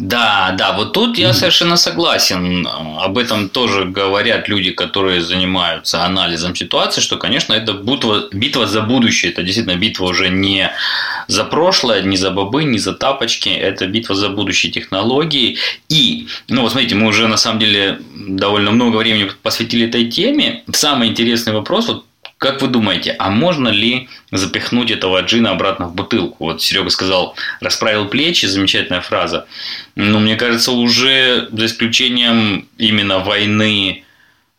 Да, да, вот тут я совершенно согласен. Об этом тоже говорят люди, которые занимаются анализом ситуации, что, конечно, это битва, битва за будущее. Это действительно битва уже не за прошлое, не за бобы, не за тапочки. Это битва за будущие технологии. И, ну вот смотрите, мы уже на самом деле довольно много времени посвятили этой теме. Самый интересный вопрос, вот как вы думаете, а можно ли запихнуть этого джина обратно в бутылку? Вот Серега сказал, расправил плечи, замечательная фраза. Но мне кажется, уже за исключением именно войны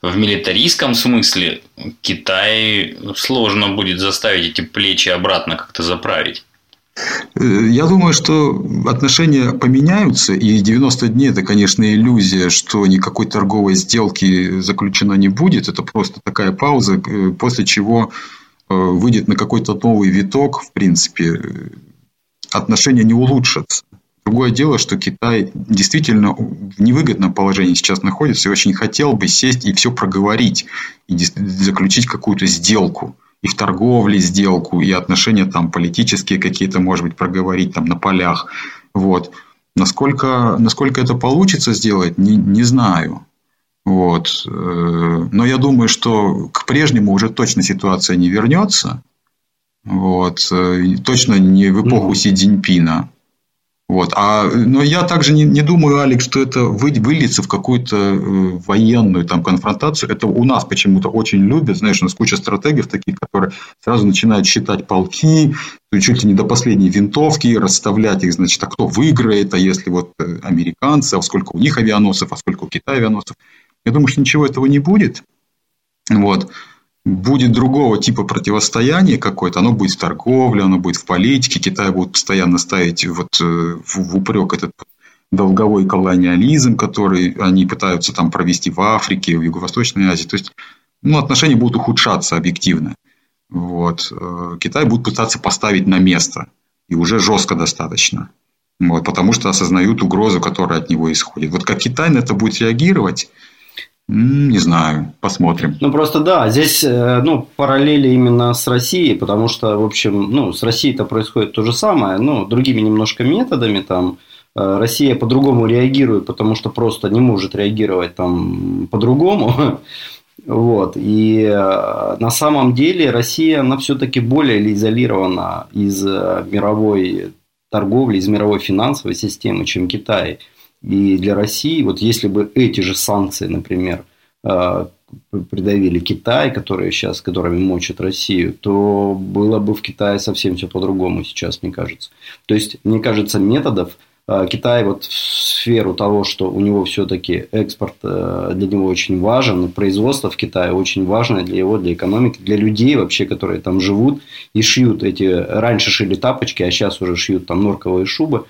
в милитаристском смысле, Китай сложно будет заставить эти плечи обратно как-то заправить. Э, я думаю, что отношения поменяются, и 90 дней – это, конечно, иллюзия, что никакой торговой сделки заключена не будет. Это просто такая пауза, э, после чего э, выйдет на какой-то новый виток, в принципе, отношения не улучшатся. Другое дело, что Китай действительно в невыгодном положении сейчас находится и очень хотел бы сесть и все проговорить, и заключить какую-то сделку – и в торговле сделку, и отношения там политические какие-то, может быть, проговорить там на полях. Вот. Насколько, насколько это получится сделать, не, не знаю. Вот. Э, но я думаю, что к прежнему уже точно ситуация не вернется. Вот. Э, точно не в эпоху Си Цзиньпина. Вот. А, но я также не, не думаю, Алекс, что это вы, выльется в какую-то э, военную там, конфронтацию. Это у нас почему-то очень любят. Знаешь, у нас куча стратегов таких, которые сразу начинают считать полки, чуть ли не до последней винтовки, расставлять их, значит, а кто выиграет, а если вот э, американцы, а сколько у них авианосцев, а сколько у Китая авианосцев. Я думаю, что ничего этого не будет. Вот будет другого типа противостояния какое-то, оно будет в торговле, оно будет в политике, Китай будет постоянно ставить вот э, в, упрек этот долговой колониализм, который они пытаются там провести в Африке, в Юго-Восточной Азии. То есть ну, отношения будут ухудшаться объективно. Вот. Э, Китай будет пытаться поставить на место. И уже жестко достаточно. Вот, потому что осознают угрозу, которая от него исходит. Вот как Китай на это будет реагировать, не знаю, посмотрим. Ну просто да, здесь э, ну, параллели именно с Россией, потому что, в общем, ну, с Россией-то происходит то же самое, ну, другими немножко методами там. Э, Россия по-другому реагирует, потому что просто не может реагировать там по-другому. Вот. И э, на самом деле Россия, она все-таки более изолирована из мировой торговли, из мировой финансовой системы, чем Китай. И для России, вот если бы эти же санкции, например, э, придавили Китай, которые сейчас, которыми мочат Россию, то было бы в Китае совсем все по-другому сейчас, мне кажется. То есть, мне кажется, методов э, Китай вот в сферу того, что у него все-таки экспорт э, для него очень важен, производство в Китае очень важно для его, для экономики, для людей вообще, которые там живут и шьют эти, раньше шили тапочки, а сейчас уже шьют там норковые шубы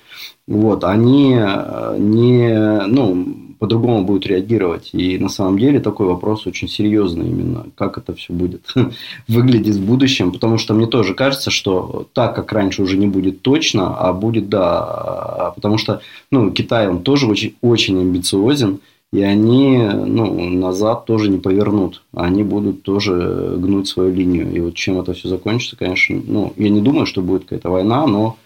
вот, они э, не, ну, по-другому будут реагировать. И на самом деле такой вопрос очень серьезный именно, как это все будет выглядеть в будущем, потому что мне тоже кажется, что так, как раньше уже не будет точно, а будет, да, потому что, ну, Китай, он тоже очень, очень амбициозен, и они ну, назад тоже не повернут. Они будут тоже гнуть свою линию. И вот чем это все закончится, конечно, ну, я не думаю, что будет какая-то война, но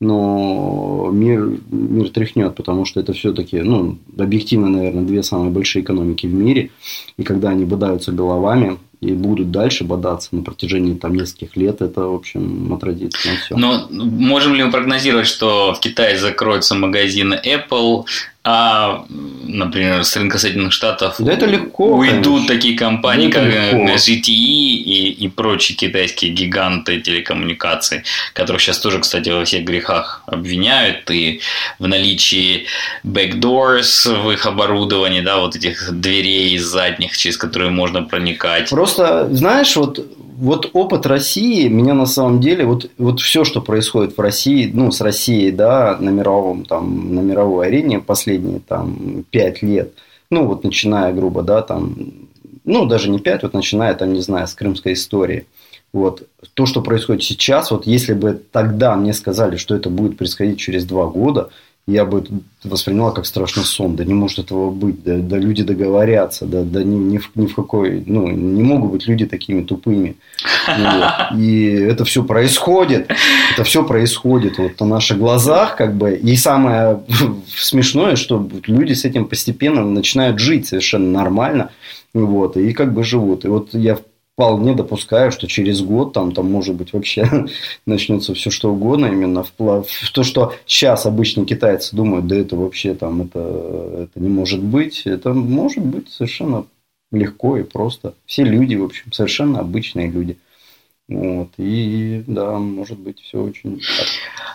но мир, мир тряхнет, потому что это все-таки, ну, объективно, наверное, две самые большие экономики в мире. И когда они бодаются головами и будут дальше бодаться на протяжении там нескольких лет, это, в общем, отразится на все. Но можем ли мы прогнозировать, что в Китае закроются магазины Apple, а, например, с рынка Соединенных Штатов да это легко, уйдут конечно. такие компании, да как легко. ZTE и, и прочие китайские гиганты телекоммуникаций, которых сейчас тоже, кстати, во всех грехах обвиняют, и в наличии backdoors в их оборудовании, да, вот этих дверей задних, через которые можно проникать. Просто, знаешь, вот вот опыт России меня на самом деле, вот, вот все, что происходит в России, ну, с Россией, да, на мировом, там, на мировой арене последние, там, пять лет, ну, вот начиная, грубо, да, там, ну, даже не пять, вот начиная, там, не знаю, с крымской истории. Вот. То, что происходит сейчас, вот если бы тогда мне сказали, что это будет происходить через два года, я бы восприняла как страшный сон. Да не может этого быть. Да, да люди договорятся. Да, да ни, ни, в, ни в какой... Ну, не могут быть люди такими тупыми. И это все происходит. Это все происходит вот на наших глазах. Как бы. И самое смешное, что люди с этим постепенно начинают жить совершенно нормально. Вот, и как бы живут. И вот я вполне допускаю, что через год там, там может быть вообще начнется все что угодно именно в, в то, что сейчас обычные китайцы думают, да это вообще там это, это не может быть, это может быть совершенно легко и просто. Все люди, в общем, совершенно обычные люди. Вот, и да, может быть, все очень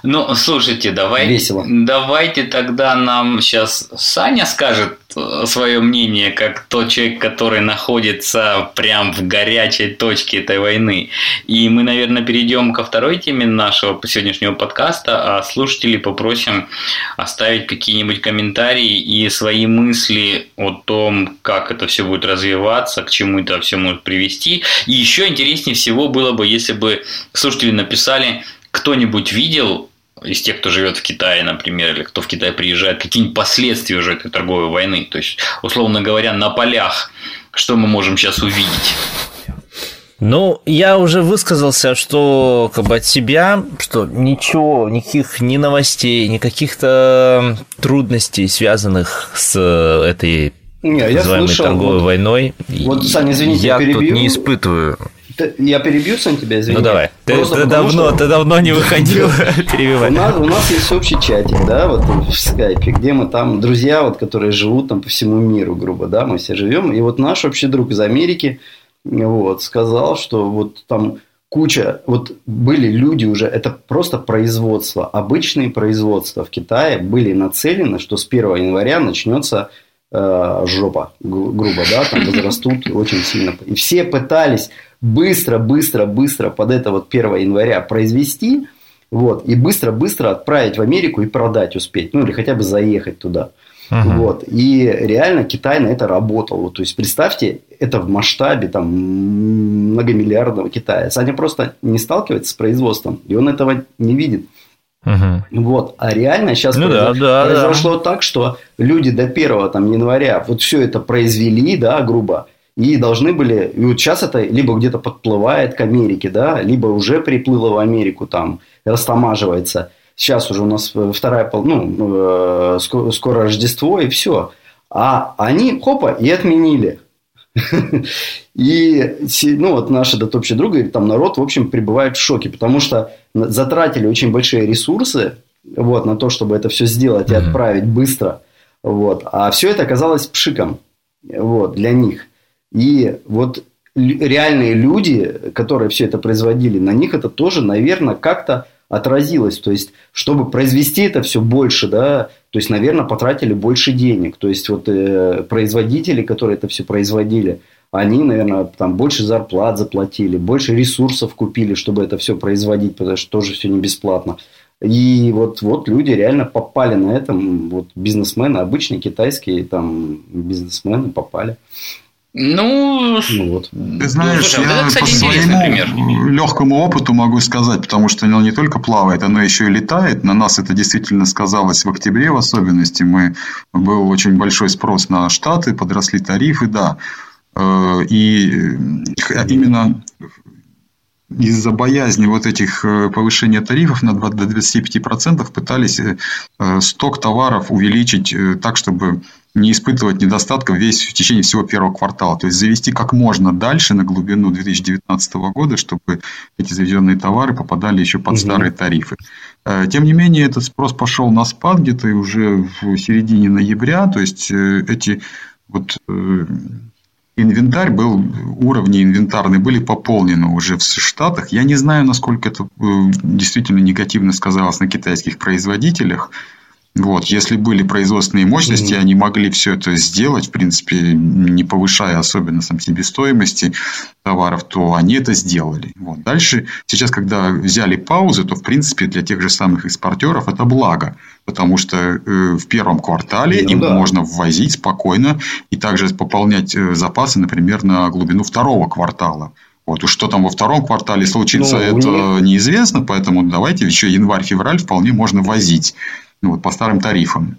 Ну, слушайте, давай, весело. Давайте тогда нам сейчас Саня скажет э, свое мнение, как тот человек, который находится прям в горячей точке этой войны. И мы, наверное, перейдем ко второй теме нашего сегодняшнего подкаста, а слушателей попросим оставить какие-нибудь комментарии и свои мысли о том, как это все будет развиваться, к чему это все может привести. И еще интереснее всего было бы бы, если бы слушатели написали, кто-нибудь видел из тех, кто живет в Китае, например, или кто в Китай приезжает, какие-нибудь последствия уже этой торговой войны. То есть, условно говоря, на полях, что мы можем сейчас увидеть. Ну, я уже высказался, что как бы от себя, что ничего, никаких ни новостей, ни каких-то трудностей, связанных с этой не, называемой слышал, торговой вот, войной, вот, Саня, извините, я, я тут не испытываю. Я перебью, Сан, тебя, извини. Ну давай. Ты, ты, давно, что... ты давно не выходил перебивать. У нас, у нас есть общий чатик, да, вот в скайпе, где мы там, друзья, вот, которые живут там по всему миру, грубо, да, мы все живем. И вот наш общий друг из Америки, вот, сказал, что вот там куча, вот были люди уже, это просто производство, обычные производства в Китае были нацелены, что с 1 января начнется э, жопа, грубо, да, там возрастут очень сильно. И все пытались быстро, быстро, быстро под это вот 1 января произвести, вот, и быстро-быстро отправить в Америку и продать успеть, ну, или хотя бы заехать туда. Uh-huh. Вот. И реально Китай на это работал. То есть, представьте, это в масштабе там, многомиллиардного Китая. Саня просто не сталкивается с производством, и он этого не видит. Uh-huh. Вот. А реально сейчас ну, произошло, да, да, произошло да. так, что люди до 1 там, января вот все это произвели, да, грубо, и должны были, и вот сейчас это либо где-то подплывает к Америке, да, либо уже приплыло в Америку, там, растамаживается. Сейчас уже у нас вторая, ну, э, скоро Рождество, и все. А они, хопа, и отменили. И ну, вот наш этот общий друг говорит, там народ, в общем, пребывает в шоке, потому что затратили очень большие ресурсы вот, на то, чтобы это все сделать и отправить быстро. Вот. А все это оказалось пшиком вот, для них. И вот реальные люди, которые все это производили, на них это тоже, наверное, как-то отразилось. То есть, чтобы произвести это все больше, да, то есть, наверное, потратили больше денег. То есть, вот э, производители, которые это все производили, они, наверное, там больше зарплат заплатили, больше ресурсов купили, чтобы это все производить, потому что тоже все не бесплатно. И вот, вот люди реально попали на этом, вот бизнесмены, обычные китайские там бизнесмены попали. Ну, ну вот. Ты знаешь, ну, я это, кстати, по своему легкому опыту могу сказать, потому что оно не только плавает, оно еще и летает. На нас это действительно сказалось в октябре в особенности. Мы, был очень большой спрос на Штаты, подросли тарифы, да. Э, и э, именно из-за боязни вот этих э, повышения тарифов на 20, до 25% пытались сток товаров увеличить так, чтобы не испытывать недостатков весь в течение всего первого квартала. То есть завести как можно дальше на глубину 2019 года, чтобы эти заведенные товары попадали еще под угу. старые тарифы. Э, тем не менее, этот спрос пошел на спад где-то уже в середине ноября. То есть э, эти вот э, инвентарь был, уровни инвентарные были пополнены уже в Штатах. Я не знаю, насколько это действительно негативно сказалось на китайских производителях. Вот, если были производственные мощности, mm-hmm. они могли все это сделать, в принципе, не повышая особенно сам себестоимости товаров, то они это сделали. Вот. Дальше, сейчас, когда взяли паузу, то, в принципе, для тех же самых экспортеров это благо, потому что э, в первом квартале ну, им да. можно ввозить спокойно и также пополнять э, запасы, например, на глубину второго квартала. Вот уж что там во втором квартале случится, ну, это нет. неизвестно, поэтому давайте еще январь-февраль вполне можно возить ну, вот, по старым тарифам.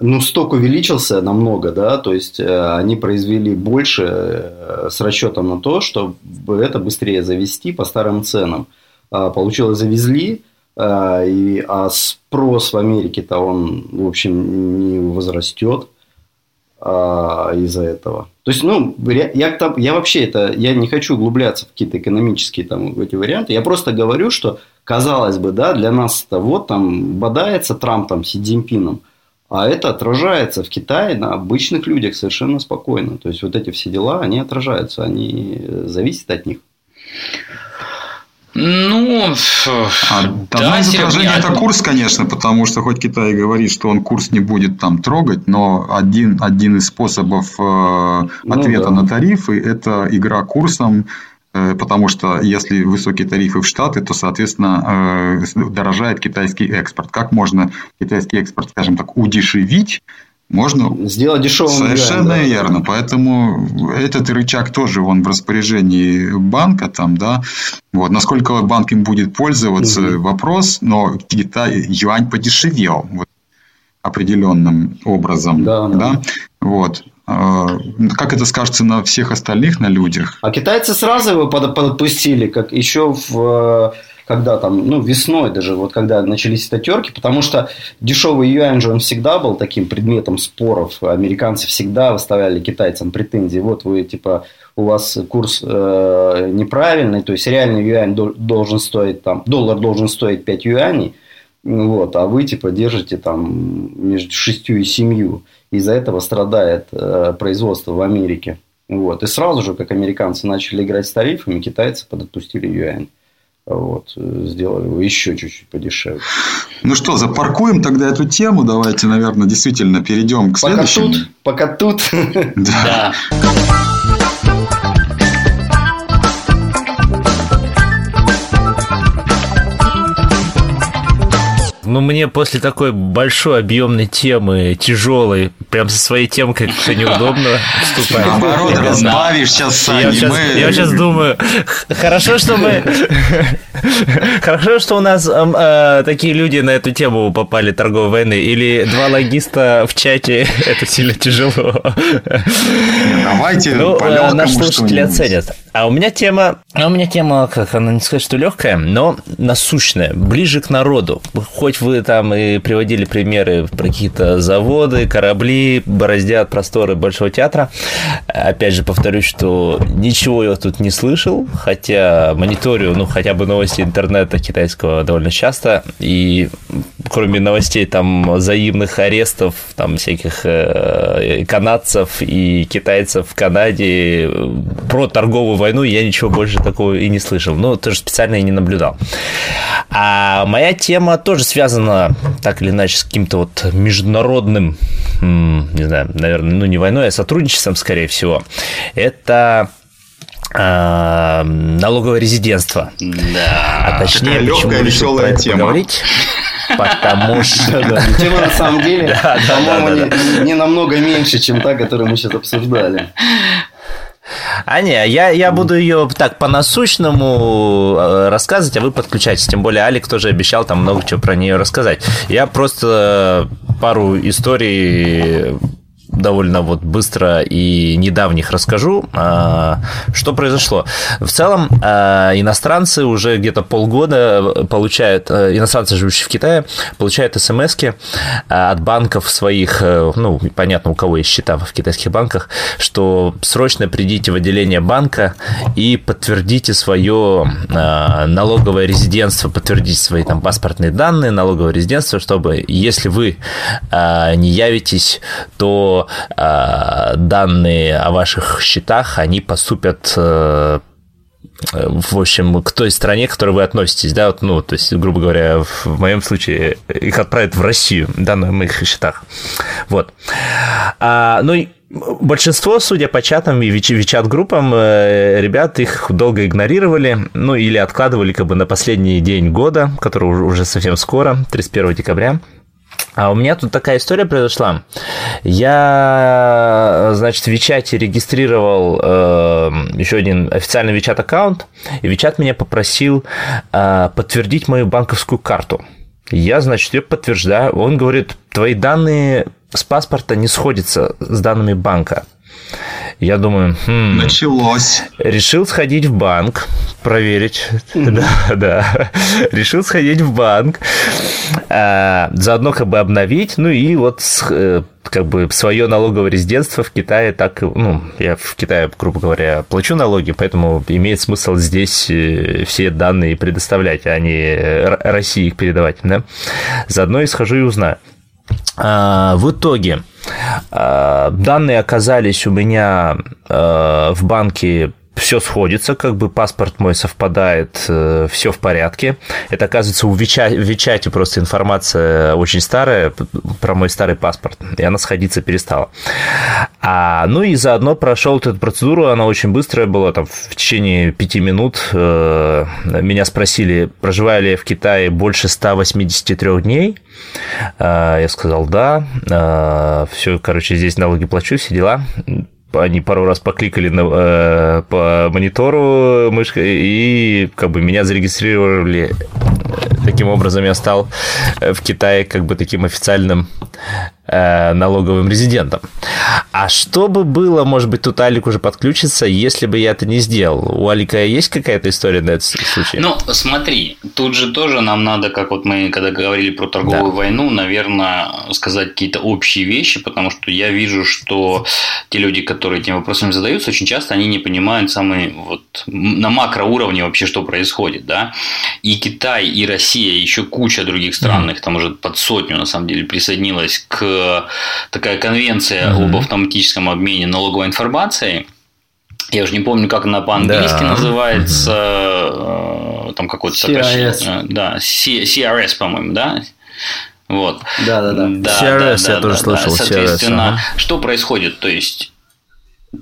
Ну, сток увеличился намного, да, то есть э, они произвели больше э, с расчетом на то, чтобы это быстрее завести по старым ценам. А, получилось, завезли, а, и, а спрос в Америке-то он, в общем, не возрастет а, из-за этого. То есть, ну, я, там, я вообще это, я не хочу углубляться в какие-то экономические там эти варианты. Я просто говорю, что казалось бы, да, для нас это вот там бодается Трамп там Си Цзиньпином, а это отражается в Китае на обычных людях совершенно спокойно. То есть, вот эти все дела, они отражаются, они зависят от них. Ну, а, да, из отражения это курс, конечно, потому что хоть Китай говорит, что он курс не будет там трогать, но один, один из способов э, ну ответа ну, да. на тарифы – это игра курсом, э, потому что если высокие тарифы в Штаты, то, соответственно, э, дорожает китайский экспорт. Как можно китайский экспорт, скажем так, удешевить, можно сделать дешевым. Совершенно да, верно. Поэтому этот рычаг тоже он в распоряжении банка там, да. Вот. Насколько банк им будет пользоваться, угу. вопрос, но Китай, юань подешевел вот, определенным образом. Да, да. да? Вот. А, как это скажется на всех остальных, на людях? А китайцы сразу его подпустили, как еще в когда там, ну, весной даже, вот когда начались статерки, потому что дешевый юань же он всегда был таким предметом споров. Американцы всегда выставляли китайцам претензии. Вот вы, типа, у вас курс э, неправильный, то есть реальный юань должен стоить там, доллар должен стоить 5 юаней, вот, а вы типа держите там между 6 и 7. Из-за этого страдает э, производство в Америке. Вот. И сразу же, как американцы начали играть с тарифами, китайцы подотпустили юань. Вот, сделали его еще чуть-чуть подешевле. Ну что, запаркуем тогда эту тему. Давайте, наверное, действительно перейдем к следующему. Пока тут, пока тут. Да. Ну, мне после такой большой объемной темы, тяжелой, прям со своей темкой как-то неудобно вступать. Наоборот, разбавишь сейчас сами. Я сейчас, думаю, хорошо, что мы... Хорошо, что у нас э, такие люди на эту тему попали торговой войны, или два логиста в чате, это сильно тяжело. Давайте ну, э, наши слушатели оценят. А у меня тема, а у меня тема, как она не сказать, что легкая, но насущная, ближе к народу. Хоть вы там и приводили примеры про какие-то заводы, корабли, бороздят просторы Большого театра. Опять же, повторюсь, что ничего я тут не слышал, хотя мониторю, ну, хотя бы новости интернета китайского довольно часто, и кроме новостей там взаимных арестов, там всяких э, канадцев и китайцев в Канаде про торговую войну я ничего больше такого и не слышал. Ну, тоже специально и не наблюдал. А моя тема тоже связана так или иначе с каким-то вот международным, не знаю, наверное, ну не войной, а сотрудничеством, скорее всего. Это а, налоговое резидентство. Да. А точнее, Такая почему решил про это тема. поговорить? Потому что... Тема на самом деле, по-моему, не намного меньше, чем та, которую мы сейчас обсуждали. А не, я, я буду ее так по-насущному э, рассказывать, а вы подключайтесь. Тем более Алик тоже обещал там много чего про нее рассказать. Я просто пару историй довольно вот быстро и недавних расскажу, а, что произошло. В целом, а, иностранцы уже где-то полгода получают, а, иностранцы, живущие в Китае, получают смс от банков своих, э, ну, понятно, у кого есть счета в китайских банках, что срочно придите в отделение банка и подтвердите свое налоговое резидентство, подтвердите свои там паспортные данные, налоговое резидентство, чтобы, если вы не явитесь, то э, данные о ваших счетах, они поступят э, в общем, к той стране, к которой вы относитесь, да, вот, ну, то есть, грубо говоря, в моем случае их отправят в Россию, да, на моих счетах. Вот. А, ну, Большинство, судя по чатам и вичат-группам, э, ребят их долго игнорировали, ну или откладывали как бы на последний день года, который уже совсем скоро, 31 декабря. А у меня тут такая история произошла. Я, значит, в Вичате регистрировал э, еще один официальный Вичат аккаунт, и Вичат меня попросил э, подтвердить мою банковскую карту. Я, значит, ее подтверждаю. Он говорит, твои данные с паспорта не сходятся с данными банка. Я думаю, хм, началось. Решил сходить в банк, проверить. Да, да. Решил сходить в банк, а, заодно как бы обновить, ну и вот э, как бы свое налоговое резидентство в Китае так, ну, я в Китае, грубо говоря, плачу налоги, поэтому имеет смысл здесь э, все данные предоставлять, а не России их передавать, да. Заодно и схожу и узнаю. А, в итоге а, данные оказались у меня а, в банке все сходится, как бы паспорт мой совпадает, э, все в порядке. Это, оказывается, у Вича, в Вичате просто информация очень старая про мой старый паспорт, и она сходиться перестала. А, ну и заодно прошел эту процедуру, она очень быстрая была, там в течение пяти минут э, меня спросили, проживаю ли я в Китае больше 183 дней. Э, я сказал, да. Э, все, короче, здесь налоги плачу, все дела они пару раз покликали на, э, по монитору мышкой и как бы меня зарегистрировали. Таким образом я стал в Китае как бы таким официальным э, налоговым резидентом. А что бы было, может быть, тут Алик уже подключится, если бы я это не сделал? У Алика есть какая-то история на этот случай? Ну, смотри, тут же тоже нам надо, как вот мы когда говорили про торговую да. войну, наверное, сказать какие-то общие вещи, потому что я вижу, что те люди, которые этим вопросом задаются, очень часто они не понимают самые вот на макроуровне вообще, что происходит, да. И Китай, и Россия, и еще куча других стран, mm-hmm. их там уже под сотню, на самом деле, присоединилась к такая конвенция mm-hmm. об автоматическом обмене налоговой информацией. Я уже не помню, как она по-английски да. называется. Mm-hmm. Там какой-то сокращение. Э, да, CRS, по-моему, да? Вот. Да, да, да. да CRS да, я да, тоже да, слышал. Соответственно, CRS, ага. что происходит? То есть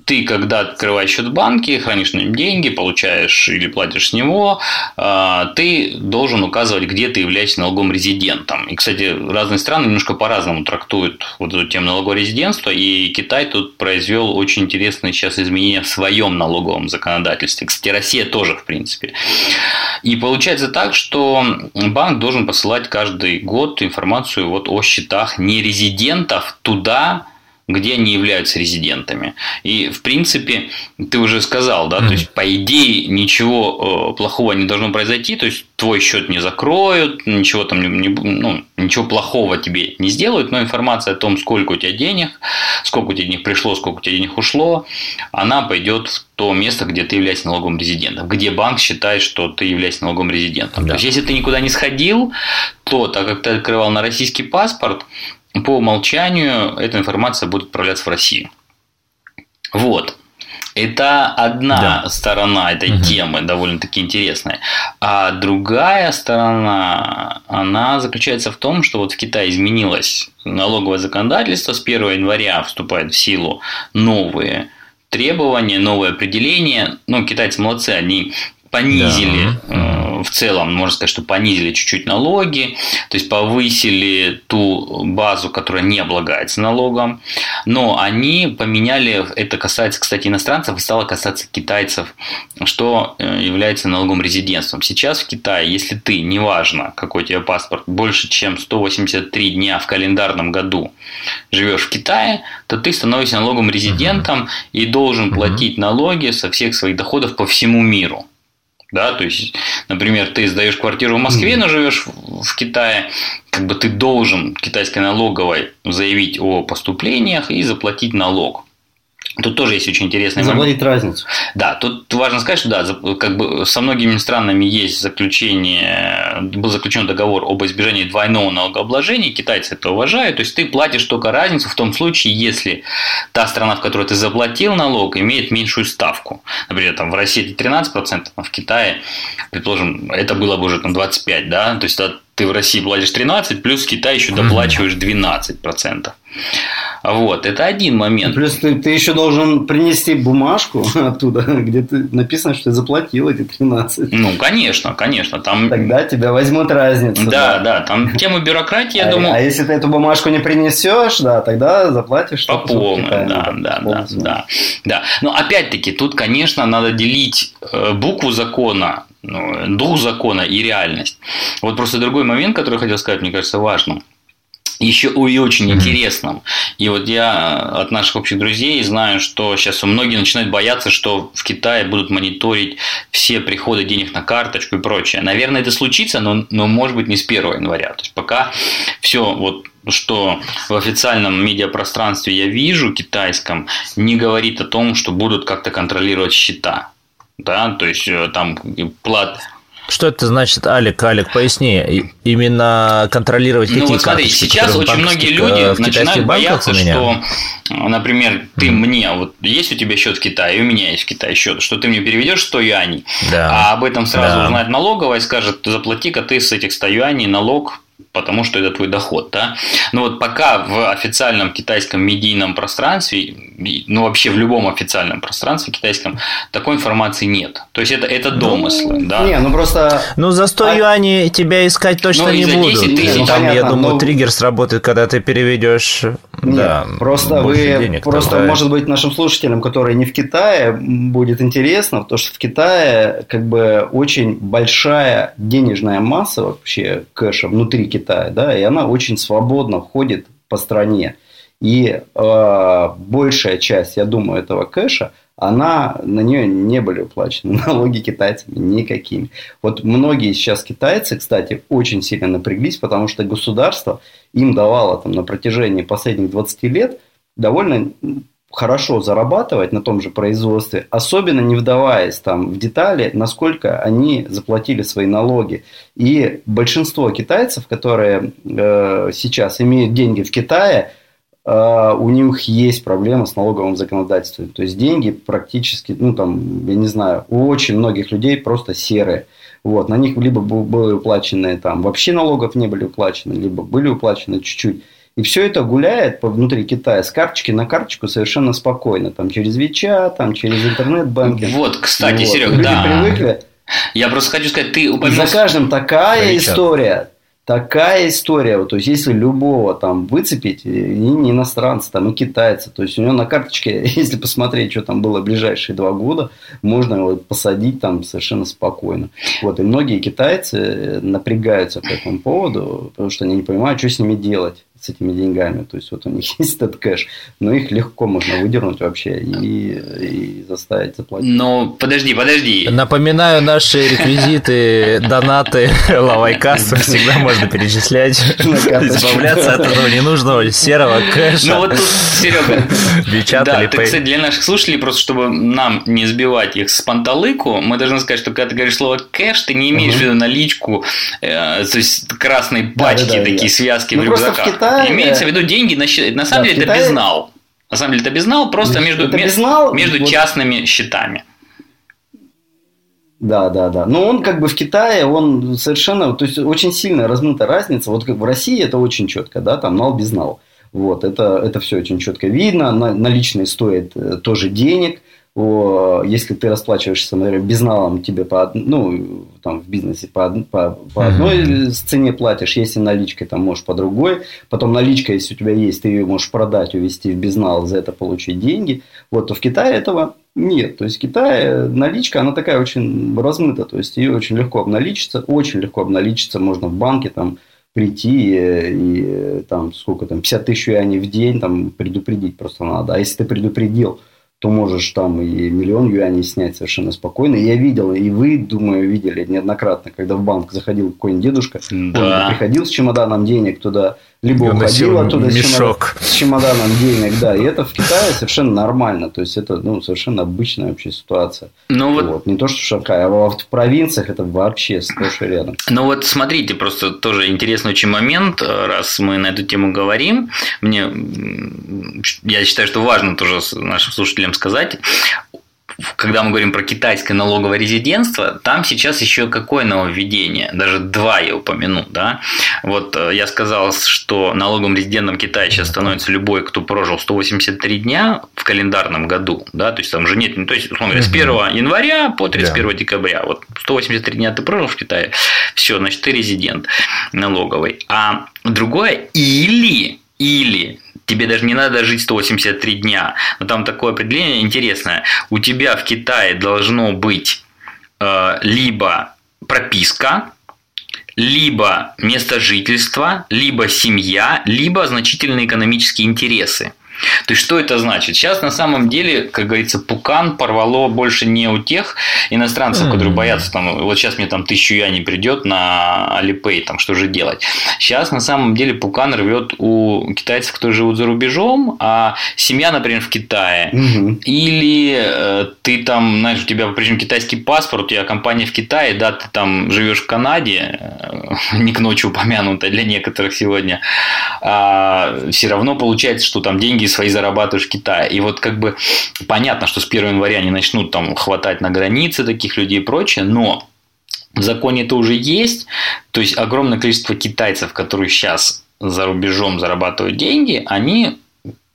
ты, когда открываешь счет в банке, хранишь на нем деньги, получаешь или платишь с него, а, ты должен указывать, где ты являешься налоговым резидентом. И, кстати, разные страны немножко по-разному трактуют вот эту тему налогового резидентства, и Китай тут произвел очень интересные сейчас изменения в своем налоговом законодательстве. Кстати, Россия тоже, в принципе. И получается так, что банк должен посылать каждый год информацию вот о счетах нерезидентов туда, где они являются резидентами. И, в принципе, ты уже сказал, да, mm-hmm. то есть, по идее, ничего э, плохого не должно произойти, то есть, твой счет не закроют, ничего там не, ну, ничего плохого тебе не сделают, но информация о том, сколько у тебя денег, сколько у тебя денег пришло, сколько у тебя денег ушло, она пойдет в то место, где ты являешься налоговым резидентом, где банк считает, что ты являешься налоговым резидентом. Да. То есть, если ты никуда не сходил, то, так как ты открывал на российский паспорт, по умолчанию эта информация будет отправляться в Россию. Вот. Это одна да. сторона этой угу. темы, довольно-таки интересная. А другая сторона, она заключается в том, что вот в Китае изменилось налоговое законодательство. С 1 января вступают в силу новые требования, новые определения. Ну, китайцы молодцы, они понизили да. э, в целом, можно сказать, что понизили чуть-чуть налоги, то есть повысили ту базу, которая не облагается налогом, но они поменяли, это касается, кстати, иностранцев и стало касаться китайцев, что э, является налогом резидентством. Сейчас в Китае, если ты, неважно, какой у тебя паспорт, больше чем 183 дня в календарном году живешь в Китае, то ты становишься налогом резидентом uh-huh. и должен платить налоги со всех своих доходов по всему миру. Да, то есть, например, ты сдаешь квартиру в Москве, но живешь в Китае, как бы ты должен китайской налоговой заявить о поступлениях и заплатить налог. Тут тоже есть очень интересный Заплатить момент. разницу. Да, тут важно сказать, что да, как бы со многими странами есть заключение, был заключен договор об избежании двойного налогообложения, китайцы это уважают, то есть ты платишь только разницу в том случае, если та страна, в которой ты заплатил налог, имеет меньшую ставку. Например, там в России это 13%, а в Китае, предположим, это было бы уже там 25%, да, то есть ты в России платишь 13, плюс в Китае еще доплачиваешь 12%. Вот, это один момент. Плюс ты, ты еще должен принести бумажку оттуда, где ты написано, что ты заплатил эти 13. Ну, конечно, конечно. Там... Тогда тебя возьмут разницу. Да, да, да там тема бюрократии, я а, думаю. А если ты эту бумажку не принесешь, да, тогда заплатишь по полной, да, да, да, да, да. Но опять-таки, тут, конечно, надо делить э, букву закона ну, дух закона и реальность. Вот просто другой момент, который я хотел сказать, мне кажется, важным еще и очень интересным. И вот я от наших общих друзей знаю, что сейчас многие начинают бояться, что в Китае будут мониторить все приходы денег на карточку и прочее. Наверное, это случится, но, но может быть не с 1 января. То есть пока все вот что в официальном медиапространстве я вижу китайском, не говорит о том, что будут как-то контролировать счета. Да, то есть э, там плат, что это значит, Алик? Алик, поясни. Именно контролировать ну, какие вот смотри, сейчас очень многие люди начинают бояться, что, например, ты mm. мне, вот есть у тебя счет в Китае, и у меня есть в Китае счет, что ты мне переведешь 100 юаней, да. а об этом сразу да. узнает налоговая и скажет, заплати-ка ты с этих 100 юаней налог потому что это твой доход, да. Но вот пока в официальном китайском медийном пространстве, ну вообще в любом официальном пространстве китайском, такой информации нет. То есть это, это домыслы, ну, да. Не, ну просто... Ну за 100 а... юаней тебя искать точно ну, не будут. Тысяч, ну, Там, понятно, я думаю, но... триггер сработает, когда ты переведешь... Нет, да, просто вы... Денег, просто, тогда... может быть, нашим слушателям, которые не в Китае, будет интересно, потому что в Китае как бы очень большая денежная масса вообще кэша внутри Китая, да, и она очень свободно ходит по стране. И э, большая часть, я думаю, этого кэша, она, на нее не были уплачены налоги китайцами никакими. Вот многие сейчас китайцы, кстати, очень сильно напряглись, потому что государство им давало там, на протяжении последних 20 лет довольно хорошо зарабатывать на том же производстве, особенно не вдаваясь там в детали, насколько они заплатили свои налоги. И большинство китайцев, которые э, сейчас имеют деньги в Китае, э, у них есть проблема с налоговым законодательством. То есть деньги практически, ну там, я не знаю, у очень многих людей просто серые. Вот, на них либо были уплачены там вообще налогов не были уплачены, либо были уплачены чуть-чуть. И все это гуляет по внутри Китая с карточки на карточку совершенно спокойно. Там через Вича, там через интернет-банкинг. Вот, кстати, вот. Серега, да. Привыкли. Я просто хочу сказать, ты упомянул... За каждым такая Вичат. история такая история. Вот, то есть, если любого там выцепить, и не иностранца, там, и китайца, то есть, у него на карточке, если посмотреть, что там было ближайшие два года, можно его посадить там совершенно спокойно. Вот, и многие китайцы напрягаются по этому поводу, потому что они не понимают, что с ними делать с этими деньгами. То есть вот у них есть этот кэш, но их легко можно выдернуть вообще и, и заставить заплатить. Но подожди, подожди. Напоминаю наши реквизиты, донаты Лавайкасса всегда можно перечислять. Избавляться от этого ненужного серого кэша. Ну вот тут, Серега, да, ты, кстати, для наших слушателей, просто чтобы нам не сбивать их с панталыку, мы должны сказать, что когда ты говоришь слово кэш, ты не имеешь в виду наличку, э, то есть красные пачки, такие связки в ну, рюкзаках. Имеется в виду деньги на счет. На самом да, деле Китае... это безнал. На самом деле это безнал просто между, это безнал, между вот... частными счетами. Да, да, да. Но он как бы в Китае, он совершенно, то есть очень сильно размыта разница. Вот как в России это очень четко, да, там нал без нал. Вот, это, это все очень четко видно. Наличные стоят э, тоже денег если ты расплачиваешься, например, безналом, тебе по, ну, там в бизнесе по, по, по одной цене платишь, если наличкой, там можешь по другой. Потом наличка, если у тебя есть, ты ее можешь продать, увезти в безнал, за это получить деньги. Вот, то в Китае этого нет. То есть в Китае наличка, она такая очень размыта, то есть ее очень легко обналичиться, очень легко обналичиться можно в банке, там, прийти и, и там сколько там 50 тысяч юаней в день там предупредить просто надо. А если ты предупредил, то можешь там и миллион юаней снять совершенно спокойно. Я видел, и вы, думаю, видели неоднократно, когда в банк заходил какой-нибудь дедушка, да. он приходил с чемоданом денег туда, либо Я уходил оттуда мешок. с чемоданом денег, да, и это в Китае совершенно нормально, то есть это ну, совершенно обычная вообще ситуация. Ну вот... вот. Не то, что Шанхай, а в провинциях это вообще сплошь и рядом. Ну вот смотрите, просто тоже интересный очень момент, раз мы на эту тему говорим, мне, я считаю, что важно тоже нашим слушателям сказать, когда мы говорим про китайское налоговое резидентство, там сейчас еще какое нововведение? Даже два я упомяну. Да? Вот э, я сказал, что налоговым резидентом Китая сейчас становится любой, кто прожил 183 дня в календарном году. Да? То есть там же нет, то есть, условно говоря, с 1 января по 31 да. декабря. Вот 183 дня ты прожил в Китае, все, значит, ты резидент налоговый. А другое или или тебе даже не надо жить 183 дня. Но там такое определение интересное. У тебя в Китае должно быть э, либо прописка, либо место жительства, либо семья, либо значительные экономические интересы. То есть, что это значит? Сейчас, на самом деле, как говорится, пукан порвало больше не у тех иностранцев, которые боятся, там, вот сейчас мне там тысячу я не придет на Alipay, там, что же делать? Сейчас, на самом деле, пукан рвет у китайцев, которые живут за рубежом, а семья, например, в Китае. Угу. Или э, ты там, знаешь, у тебя, причем китайский паспорт, у тебя компания в Китае, да, ты там живешь в Канаде, э, не к ночи упомянуто для некоторых сегодня, а все равно получается, что там деньги свои зарабатываешь в Китае. И вот как бы понятно, что с 1 января они начнут там хватать на границе таких людей и прочее, но в законе это уже есть. То есть огромное количество китайцев, которые сейчас за рубежом зарабатывают деньги, они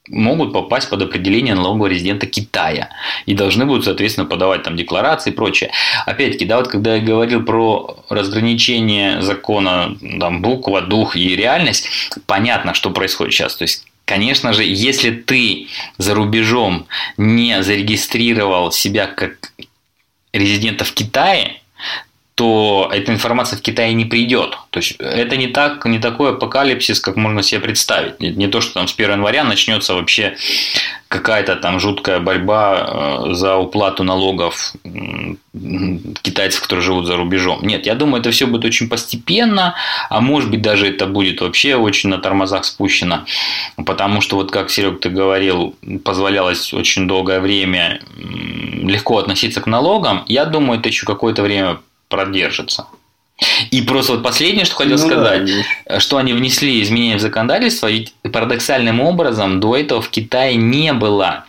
могут попасть под определение налогового резидента Китая и должны будут, соответственно, подавать там декларации и прочее. Опять-таки, да, вот когда я говорил про разграничение закона, там, буква, дух и реальность, понятно, что происходит сейчас. То есть Конечно же, если ты за рубежом не зарегистрировал себя как резидента в Китае, что эта информация в Китае не придет. То есть это не так, не такой апокалипсис, как можно себе представить. Не, не то, что там с 1 января начнется вообще какая-то там жуткая борьба э, за уплату налогов китайцев, которые живут за рубежом. Нет, я думаю, это все будет очень постепенно, а может быть даже это будет вообще очень на тормозах спущено, потому что вот как Серег ты говорил, позволялось очень долгое время легко относиться к налогам. Я думаю, это еще какое-то время продержится. И просто вот последнее, что хотел ну, сказать, да, что они внесли изменения в законодательство, ведь парадоксальным образом до этого в Китае не было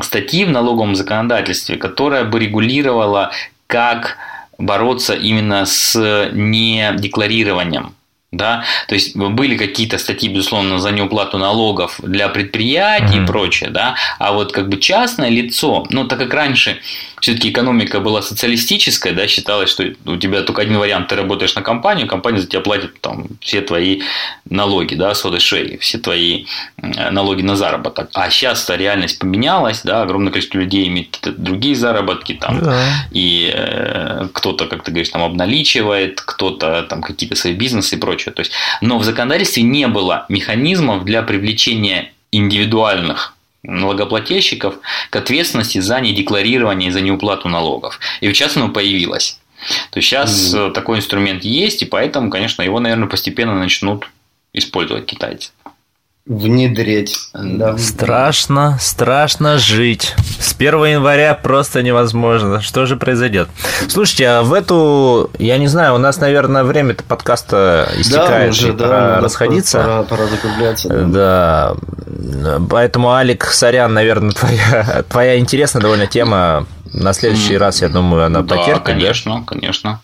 статьи в налоговом законодательстве, которая бы регулировала, как бороться именно с недекларированием да, то есть были какие-то статьи, безусловно, за неуплату налогов для предприятий mm-hmm. и прочее, да, а вот как бы частное лицо, ну, так как раньше все-таки экономика была социалистическая, да, считалось, что у тебя только один вариант, ты работаешь на компанию, компания за тебя платит там все твои налоги, да, соды шеи, все твои э, налоги на заработок. А сейчас реальность поменялась, да, огромное количество людей имеет другие заработки там, да. и э, кто-то, как ты говоришь, там обналичивает, кто-то там какие-то свои бизнесы и прочее. То есть, но в законодательстве не было механизмов для привлечения индивидуальных налогоплательщиков к ответственности за недекларирование и за неуплату налогов. И сейчас оно появилось. То есть сейчас mm. такой инструмент есть, и поэтому, конечно, его, наверное, постепенно начнут использовать китайцы внедрить. Да. Страшно, страшно жить. С 1 января просто невозможно. Что же произойдет? Слушайте, а в эту, я не знаю, у нас, наверное, время-то подкаста истекает, да, уже, пора да, расходиться. Пора, пора закругляться. Да. да. Поэтому, Алик, сорян, наверное, твоя, твоя интересная довольно тема. На следующий раз, я думаю, она да, потерпит. конечно, да? конечно.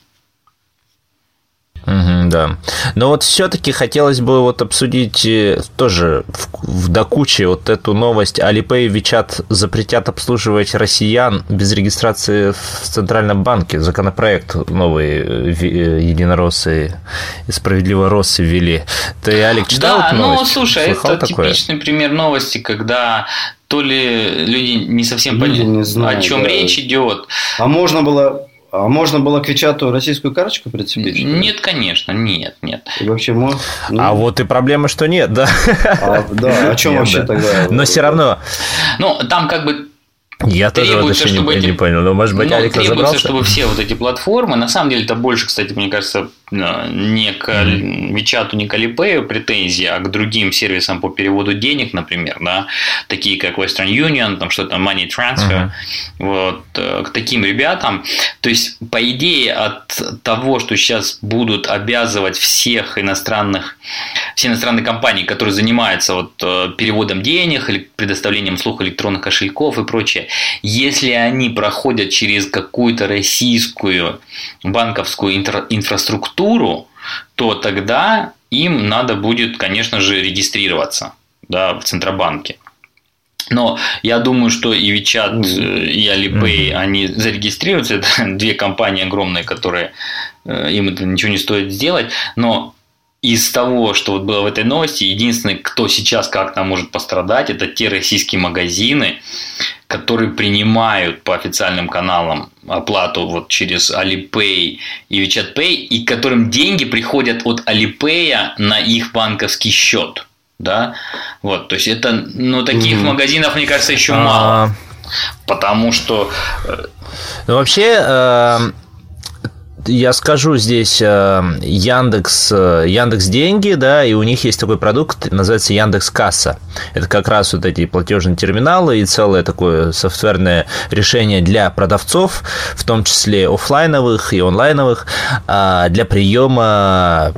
Угу, да. Но вот все-таки хотелось бы вот обсудить э, тоже в, в докуче вот эту новость. Alipay и WeChat запретят обслуживать россиян без регистрации в Центральном банке. Законопроект новый э, э, единороссы и справедливо Россы ввели. Ты, Алик, читал да, эту новость? ну, слушай, Слыхал это такое? типичный пример новости, когда то ли люди не совсем поняли, о чем да. речь идет. А можно было а можно было к Вичату российскую карточку прицепить? Нет, конечно, нет, нет. И вообще можно? Ну... А вот и проблема, что нет, да. А, да, о чем нет, вообще да. тогда? Но все равно. Ну, там как бы я тоже вот еще не, эти... не понял, но может быть ну, Алик требуется, разобрался? чтобы все вот эти платформы, на самом деле это больше, кстати, мне кажется, э, не к Вичату, не к Alipay претензии, а к другим сервисам по переводу денег, например, да, такие как Western Union, там что-то Money Transfer, вот, э, к таким ребятам. То есть, по идее, от того, что сейчас будут обязывать всех иностранных, все иностранные компании, которые занимаются вот э, переводом денег или предоставлением услуг электронных кошельков и прочее, если они проходят через какую-то российскую банковскую инфра- инфраструктуру, то тогда им надо будет, конечно же, регистрироваться да, в Центробанке. Но я думаю, что и WeChat, э, и Alipay, mm-hmm. они зарегистрируются. Это две компании огромные, которые э, им это ничего не стоит сделать. Но из того, что вот было в этой новости, единственный, кто сейчас как-то может пострадать, это те российские магазины, которые принимают по официальным каналам оплату вот через Alipay и WeChat Pay, и которым деньги приходят от Alipay на их банковский счет. Да? Вот, то есть это, ну, таких mm-hmm. магазинов, мне кажется, еще а... мало. Потому что... Э, ну, вообще, э, я скажу здесь э, Яндекс, э, Яндекс деньги, да, и у них есть такой продукт, называется Яндекс Касса. Это как раз вот эти платежные терминалы и целое такое софтверное решение для продавцов, в том числе офлайновых и онлайновых, а, для приема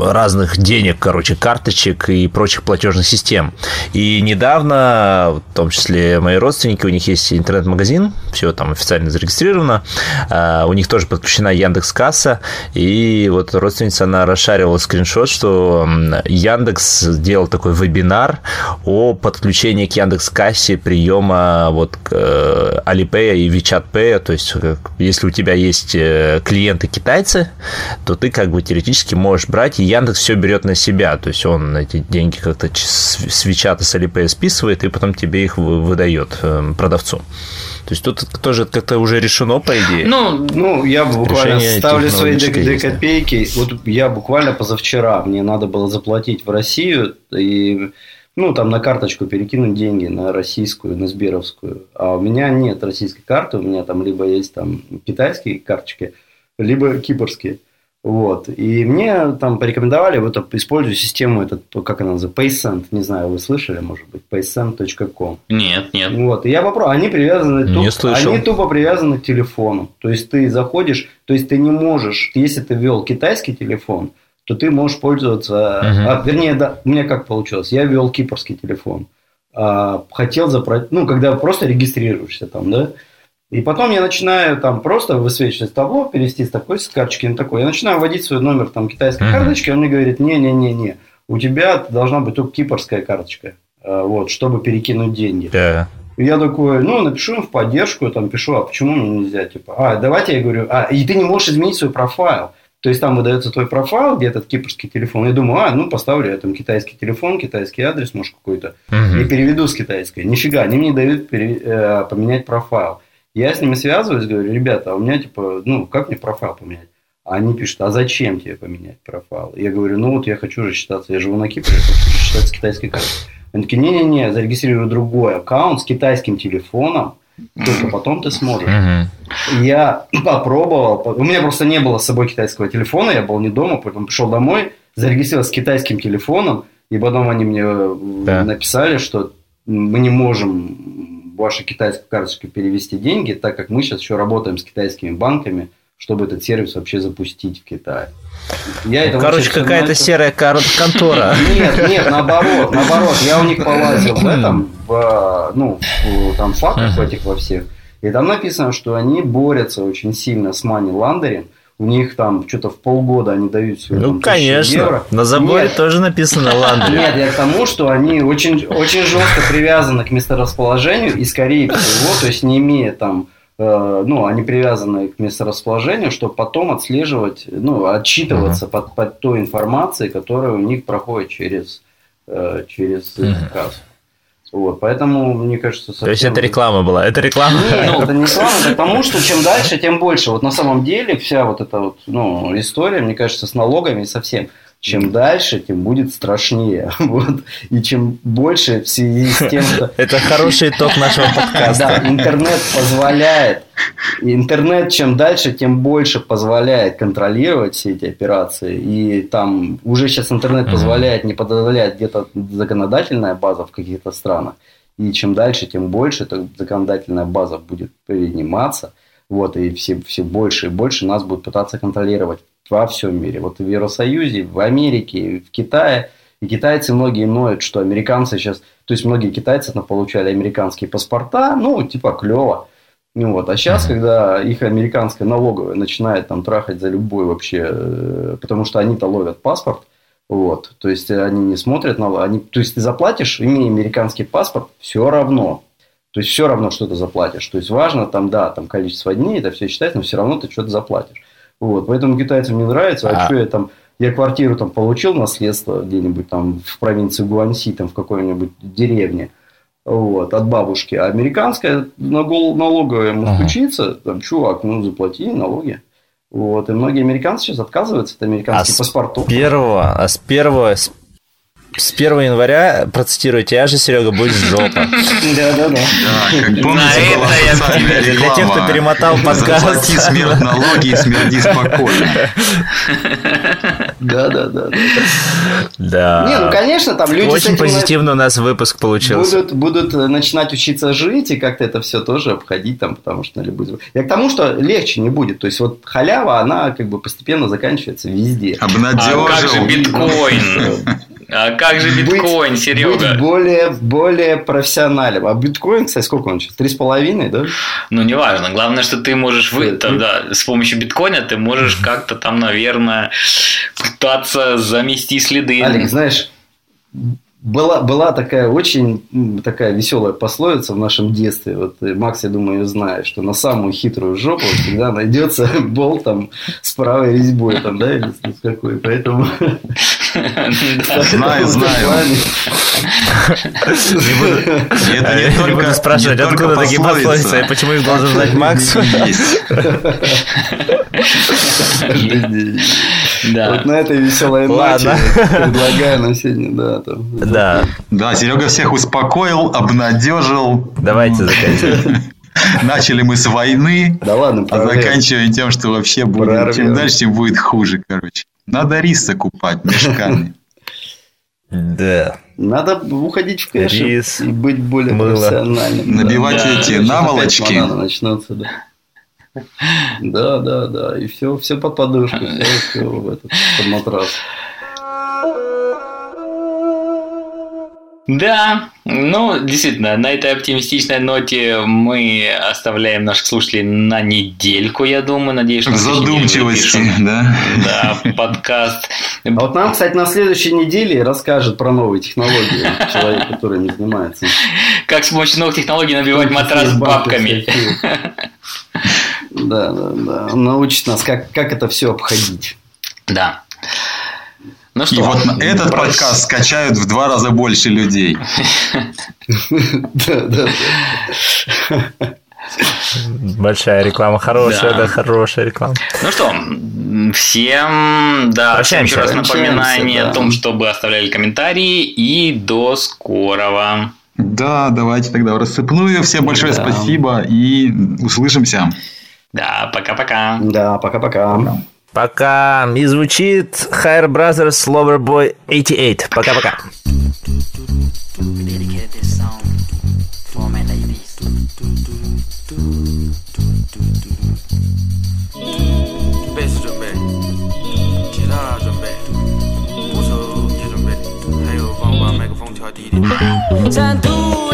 разных денег, короче, карточек и прочих платежных систем. И недавно, в том числе мои родственники, у них есть интернет-магазин, все там официально зарегистрировано, а, у них тоже подключена Яндекс Касса, и вот родственница, она расшаривала скриншот, что Яндекс сделал такой вебинар о подключении к Яндекс Кассе приема вот э, Alipay и WeChat Pay. То есть, если у тебя есть э, клиенты китайцы, то ты как бы теоретически можешь брать, и Яндекс все берет на себя. То есть, он эти деньги как-то с и с Alipay списывает, и потом тебе их выдает продавцу. То есть тут тоже как-то уже решено, по идее. Ну, ну я буквально Решение ставлю свои две копейки. Вот я буквально позавчера, мне надо было заплатить в Россию и ну, там на карточку перекинуть деньги на российскую, на сберовскую. А у меня нет российской карты, у меня там либо есть там китайские карточки, либо кипрские. Вот. И мне там порекомендовали, вот использую систему, этот, как она называется, PaySend. Не знаю, вы слышали, может быть, paysend.com. Нет, нет. Вот. И я попробовал. Они привязаны не туп... они тупо привязаны к телефону. То есть ты заходишь, то есть ты не можешь, если ты ввел китайский телефон, то ты можешь пользоваться, uh-huh. а, вернее, да, у меня как получилось, я ввел кипрский телефон, а, хотел запросить, ну, когда просто регистрируешься там, да, и потом я начинаю там просто высвечивать табло, перевести с такой с карточки на такой. Я начинаю вводить свой номер там китайской uh-huh. карточки, он мне говорит, не-не-не-не, у тебя должна быть только кипрская карточка, а, вот, чтобы перекинуть деньги. Yeah. Я такой, ну, напишу им в поддержку, там, пишу, а почему мне нельзя, типа, а, давайте я говорю, а, и ты не можешь изменить свой профайл. То есть там выдается твой профайл, где этот кипрский телефон. Я думаю, а, ну поставлю я там китайский телефон, китайский адрес, может какой-то, угу. и переведу с китайской. Нифига, они мне дают пере, э, поменять профайл. Я с ними связываюсь, говорю, ребята, а у меня типа, ну, как мне профайл поменять? А они пишут, а зачем тебе поменять профайл? Я говорю, ну вот я хочу же считаться, я живу на Кипре, я хочу считаться китайской картой. Они такие, не-не-не, зарегистрирую другой аккаунт с китайским телефоном, только потом ты сможешь. Я попробовал, у меня просто не было с собой китайского телефона, я был не дома, потом пришел домой, зарегистрировался с китайским телефоном, и потом они мне да. написали, что мы не можем вашей китайской карточке перевести деньги, так как мы сейчас еще работаем с китайскими банками, чтобы этот сервис вообще запустить в Китае. Я ну, короче, какая-то серая контора. Нет, нет, наоборот, наоборот. Я у них полазил в этом, в, ну, в, там фактах uh-huh. этих во всех. И там написано, что они борются очень сильно с money laundering у них там что-то в полгода они дают себе. Ну, конечно. Евро. На заборе Нет. тоже написано ландри. Нет, я к тому, что они очень, очень жестко привязаны к месторасположению и, скорее всего, то есть не имея там э, ну, они привязаны к месторасположению, чтобы потом отслеживать, ну, отчитываться uh-huh. под, под той информацией, которая у них проходит через, э, через uh-huh. кассу. Вот, поэтому, мне кажется... Совсем... То есть это реклама была? Это реклама? Нет, это не реклама, это потому что чем дальше, тем больше. Вот на самом деле вся вот эта вот, ну, история, мне кажется, с налогами совсем чем дальше, тем будет страшнее. Вот. И чем больше в связи с тем, что... Это хороший итог нашего подкаста. Да, интернет позволяет. Интернет чем дальше, тем больше позволяет контролировать все эти операции. И там уже сейчас интернет позволяет не подавлять где-то законодательная база в каких-то странах. И чем дальше, тем больше эта законодательная база будет приниматься. Вот, и все, все больше и больше нас будут пытаться контролировать во всем мире. Вот в Евросоюзе, в Америке, в Китае. И китайцы многие ноют, что американцы сейчас... То есть, многие китайцы там, получали американские паспорта, ну, типа, клево. Ну, вот. А сейчас, когда их американская налоговая начинает там трахать за любой вообще... Э, потому что они-то ловят паспорт, вот. То есть, они не смотрят на... Они, то есть, ты заплатишь, имея американский паспорт, все равно. То есть, все равно, что ты заплатишь. То есть, важно там, да, там количество дней, это все считать, но все равно ты что-то заплатишь. Вот, поэтому китайцам не нравится, а, а что я там, я квартиру там получил наследство где-нибудь там в провинции Гуанси, там в какой-нибудь деревне, вот, от бабушки, а американская налоговая ему ага. стучится, там, чувак, ну, заплати налоги. Вот, и многие американцы сейчас отказываются от американских а паспортов. С первого, а с первого, с с 1 января, процитирую тебя же, Серега, будет жопа. Да-да-да. Для тех, кто перемотал подкаст. Заплати смерть налоги и смерди спокойно. Да-да-да. Да. Не, ну, конечно, там люди Очень позитивно у нас выпуск получился. Будут начинать учиться жить и как-то это все тоже обходить там, потому что будет. Я к тому, что легче не будет. То есть, вот халява, она как бы постепенно заканчивается везде. Обнадежил. А как же биткоин? А как же биткоин, быть, Серега? Быть более, более профессиональным. А биткоин, кстати, сколько он сейчас? Три с половиной, да? Ну, неважно. Главное, что ты можешь вы, там, да, с помощью биткоина ты можешь как-то там, наверное, пытаться замести следы. Олег, знаешь, была, была такая очень такая веселая пословица в нашем детстве. Вот э, Макс, я думаю, знает, что на самую хитрую жопу всегда найдется болт там с правой резьбой, там, да, или с какой. Поэтому... Знаю, знаю. Это не только спрашивать, откуда такие пословицы, почему их должен знать Макс? Да. Вот на этой веселой ноте предлагаю на сегодня, да. Да. Да, Серега всех успокоил, обнадежил. Давайте заканчивать. Начали мы с войны, да ладно, а заканчиваем тем, что вообще будет. Чем дальше, тем будет хуже, короче. Надо рис закупать мешками. Да. Надо уходить в кэш Рис, и быть более мыло. профессиональным. Набивать да. эти наволочки. начнутся, да. Да, да, да. И все, все под подушку, все, все в этот, под матрас. Да, ну, действительно, на этой оптимистичной ноте мы оставляем наших слушателей на недельку, я думаю. Надеюсь, что задумчивости, да? Да, подкаст. А вот нам, кстати, на следующей неделе расскажет про новые технологии человек, который не занимается. Как с помощью новых технологий набивать матрас бабками. Да, да, да. Он научит нас, как, как это все обходить. Да. Ну И что, вот на этот прощ- подкаст скачают в два раза больше людей. Да, да. Большая реклама, хорошая, Да. да, хорошая реклама. Ну что, всем, да, всем Прощаемся. еще раз напоминание да. о том, чтобы оставляли комментарии и до скорого. Да, давайте тогда в рассыпную. Всем большое Да. спасибо и услышимся. Да, пока-пока. Да, пока-пока. Пока. И звучит Higher Brothers Loverboy 88. Пока-пока. Dedicate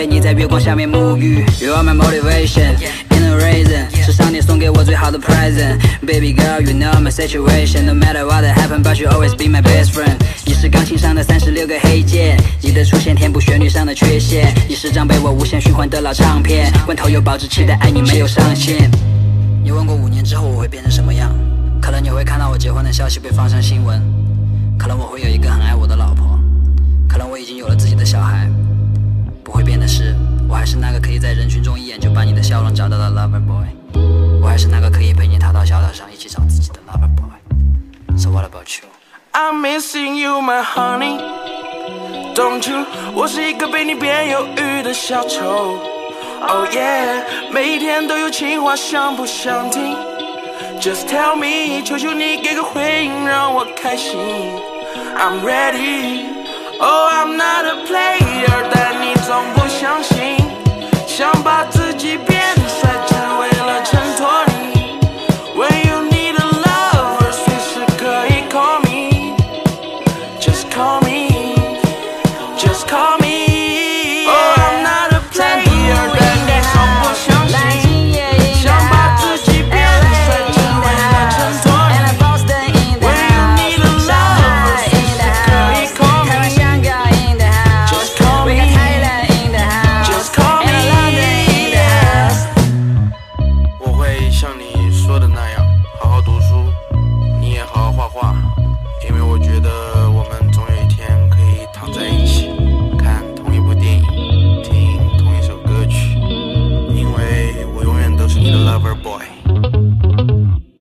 陪你在月光下面沐浴。You are my motivation, in a reason，是上帝送给我最好的 present。Baby girl, you know my situation, no matter what happen, but you always be my best friend。你是钢琴上的三十六个黑键，你的出现填补旋律上的缺陷。你是张被我无限循环的老唱片，罐头有保质期的爱你没有上限。你问过五年之后我会变成什么样？可能你会看到我结婚的消息被放上新闻，可能我会有一个很爱我的老婆，可能我已经有了自己的小孩。不会变的是，我还是那个可以在人群中一眼就把你的笑容找到的 lover boy，我还是那个可以陪你逃到小岛上一起找自己的 lover boy。So what about you？I'm missing you, my honey. Don't you？我是一个被你变忧郁的小丑。Oh yeah，每一天都有情话，想不想听？Just tell me，求求你给个回应，让我开心。I'm ready。oh i'm not a player 但你总不相信想把自己变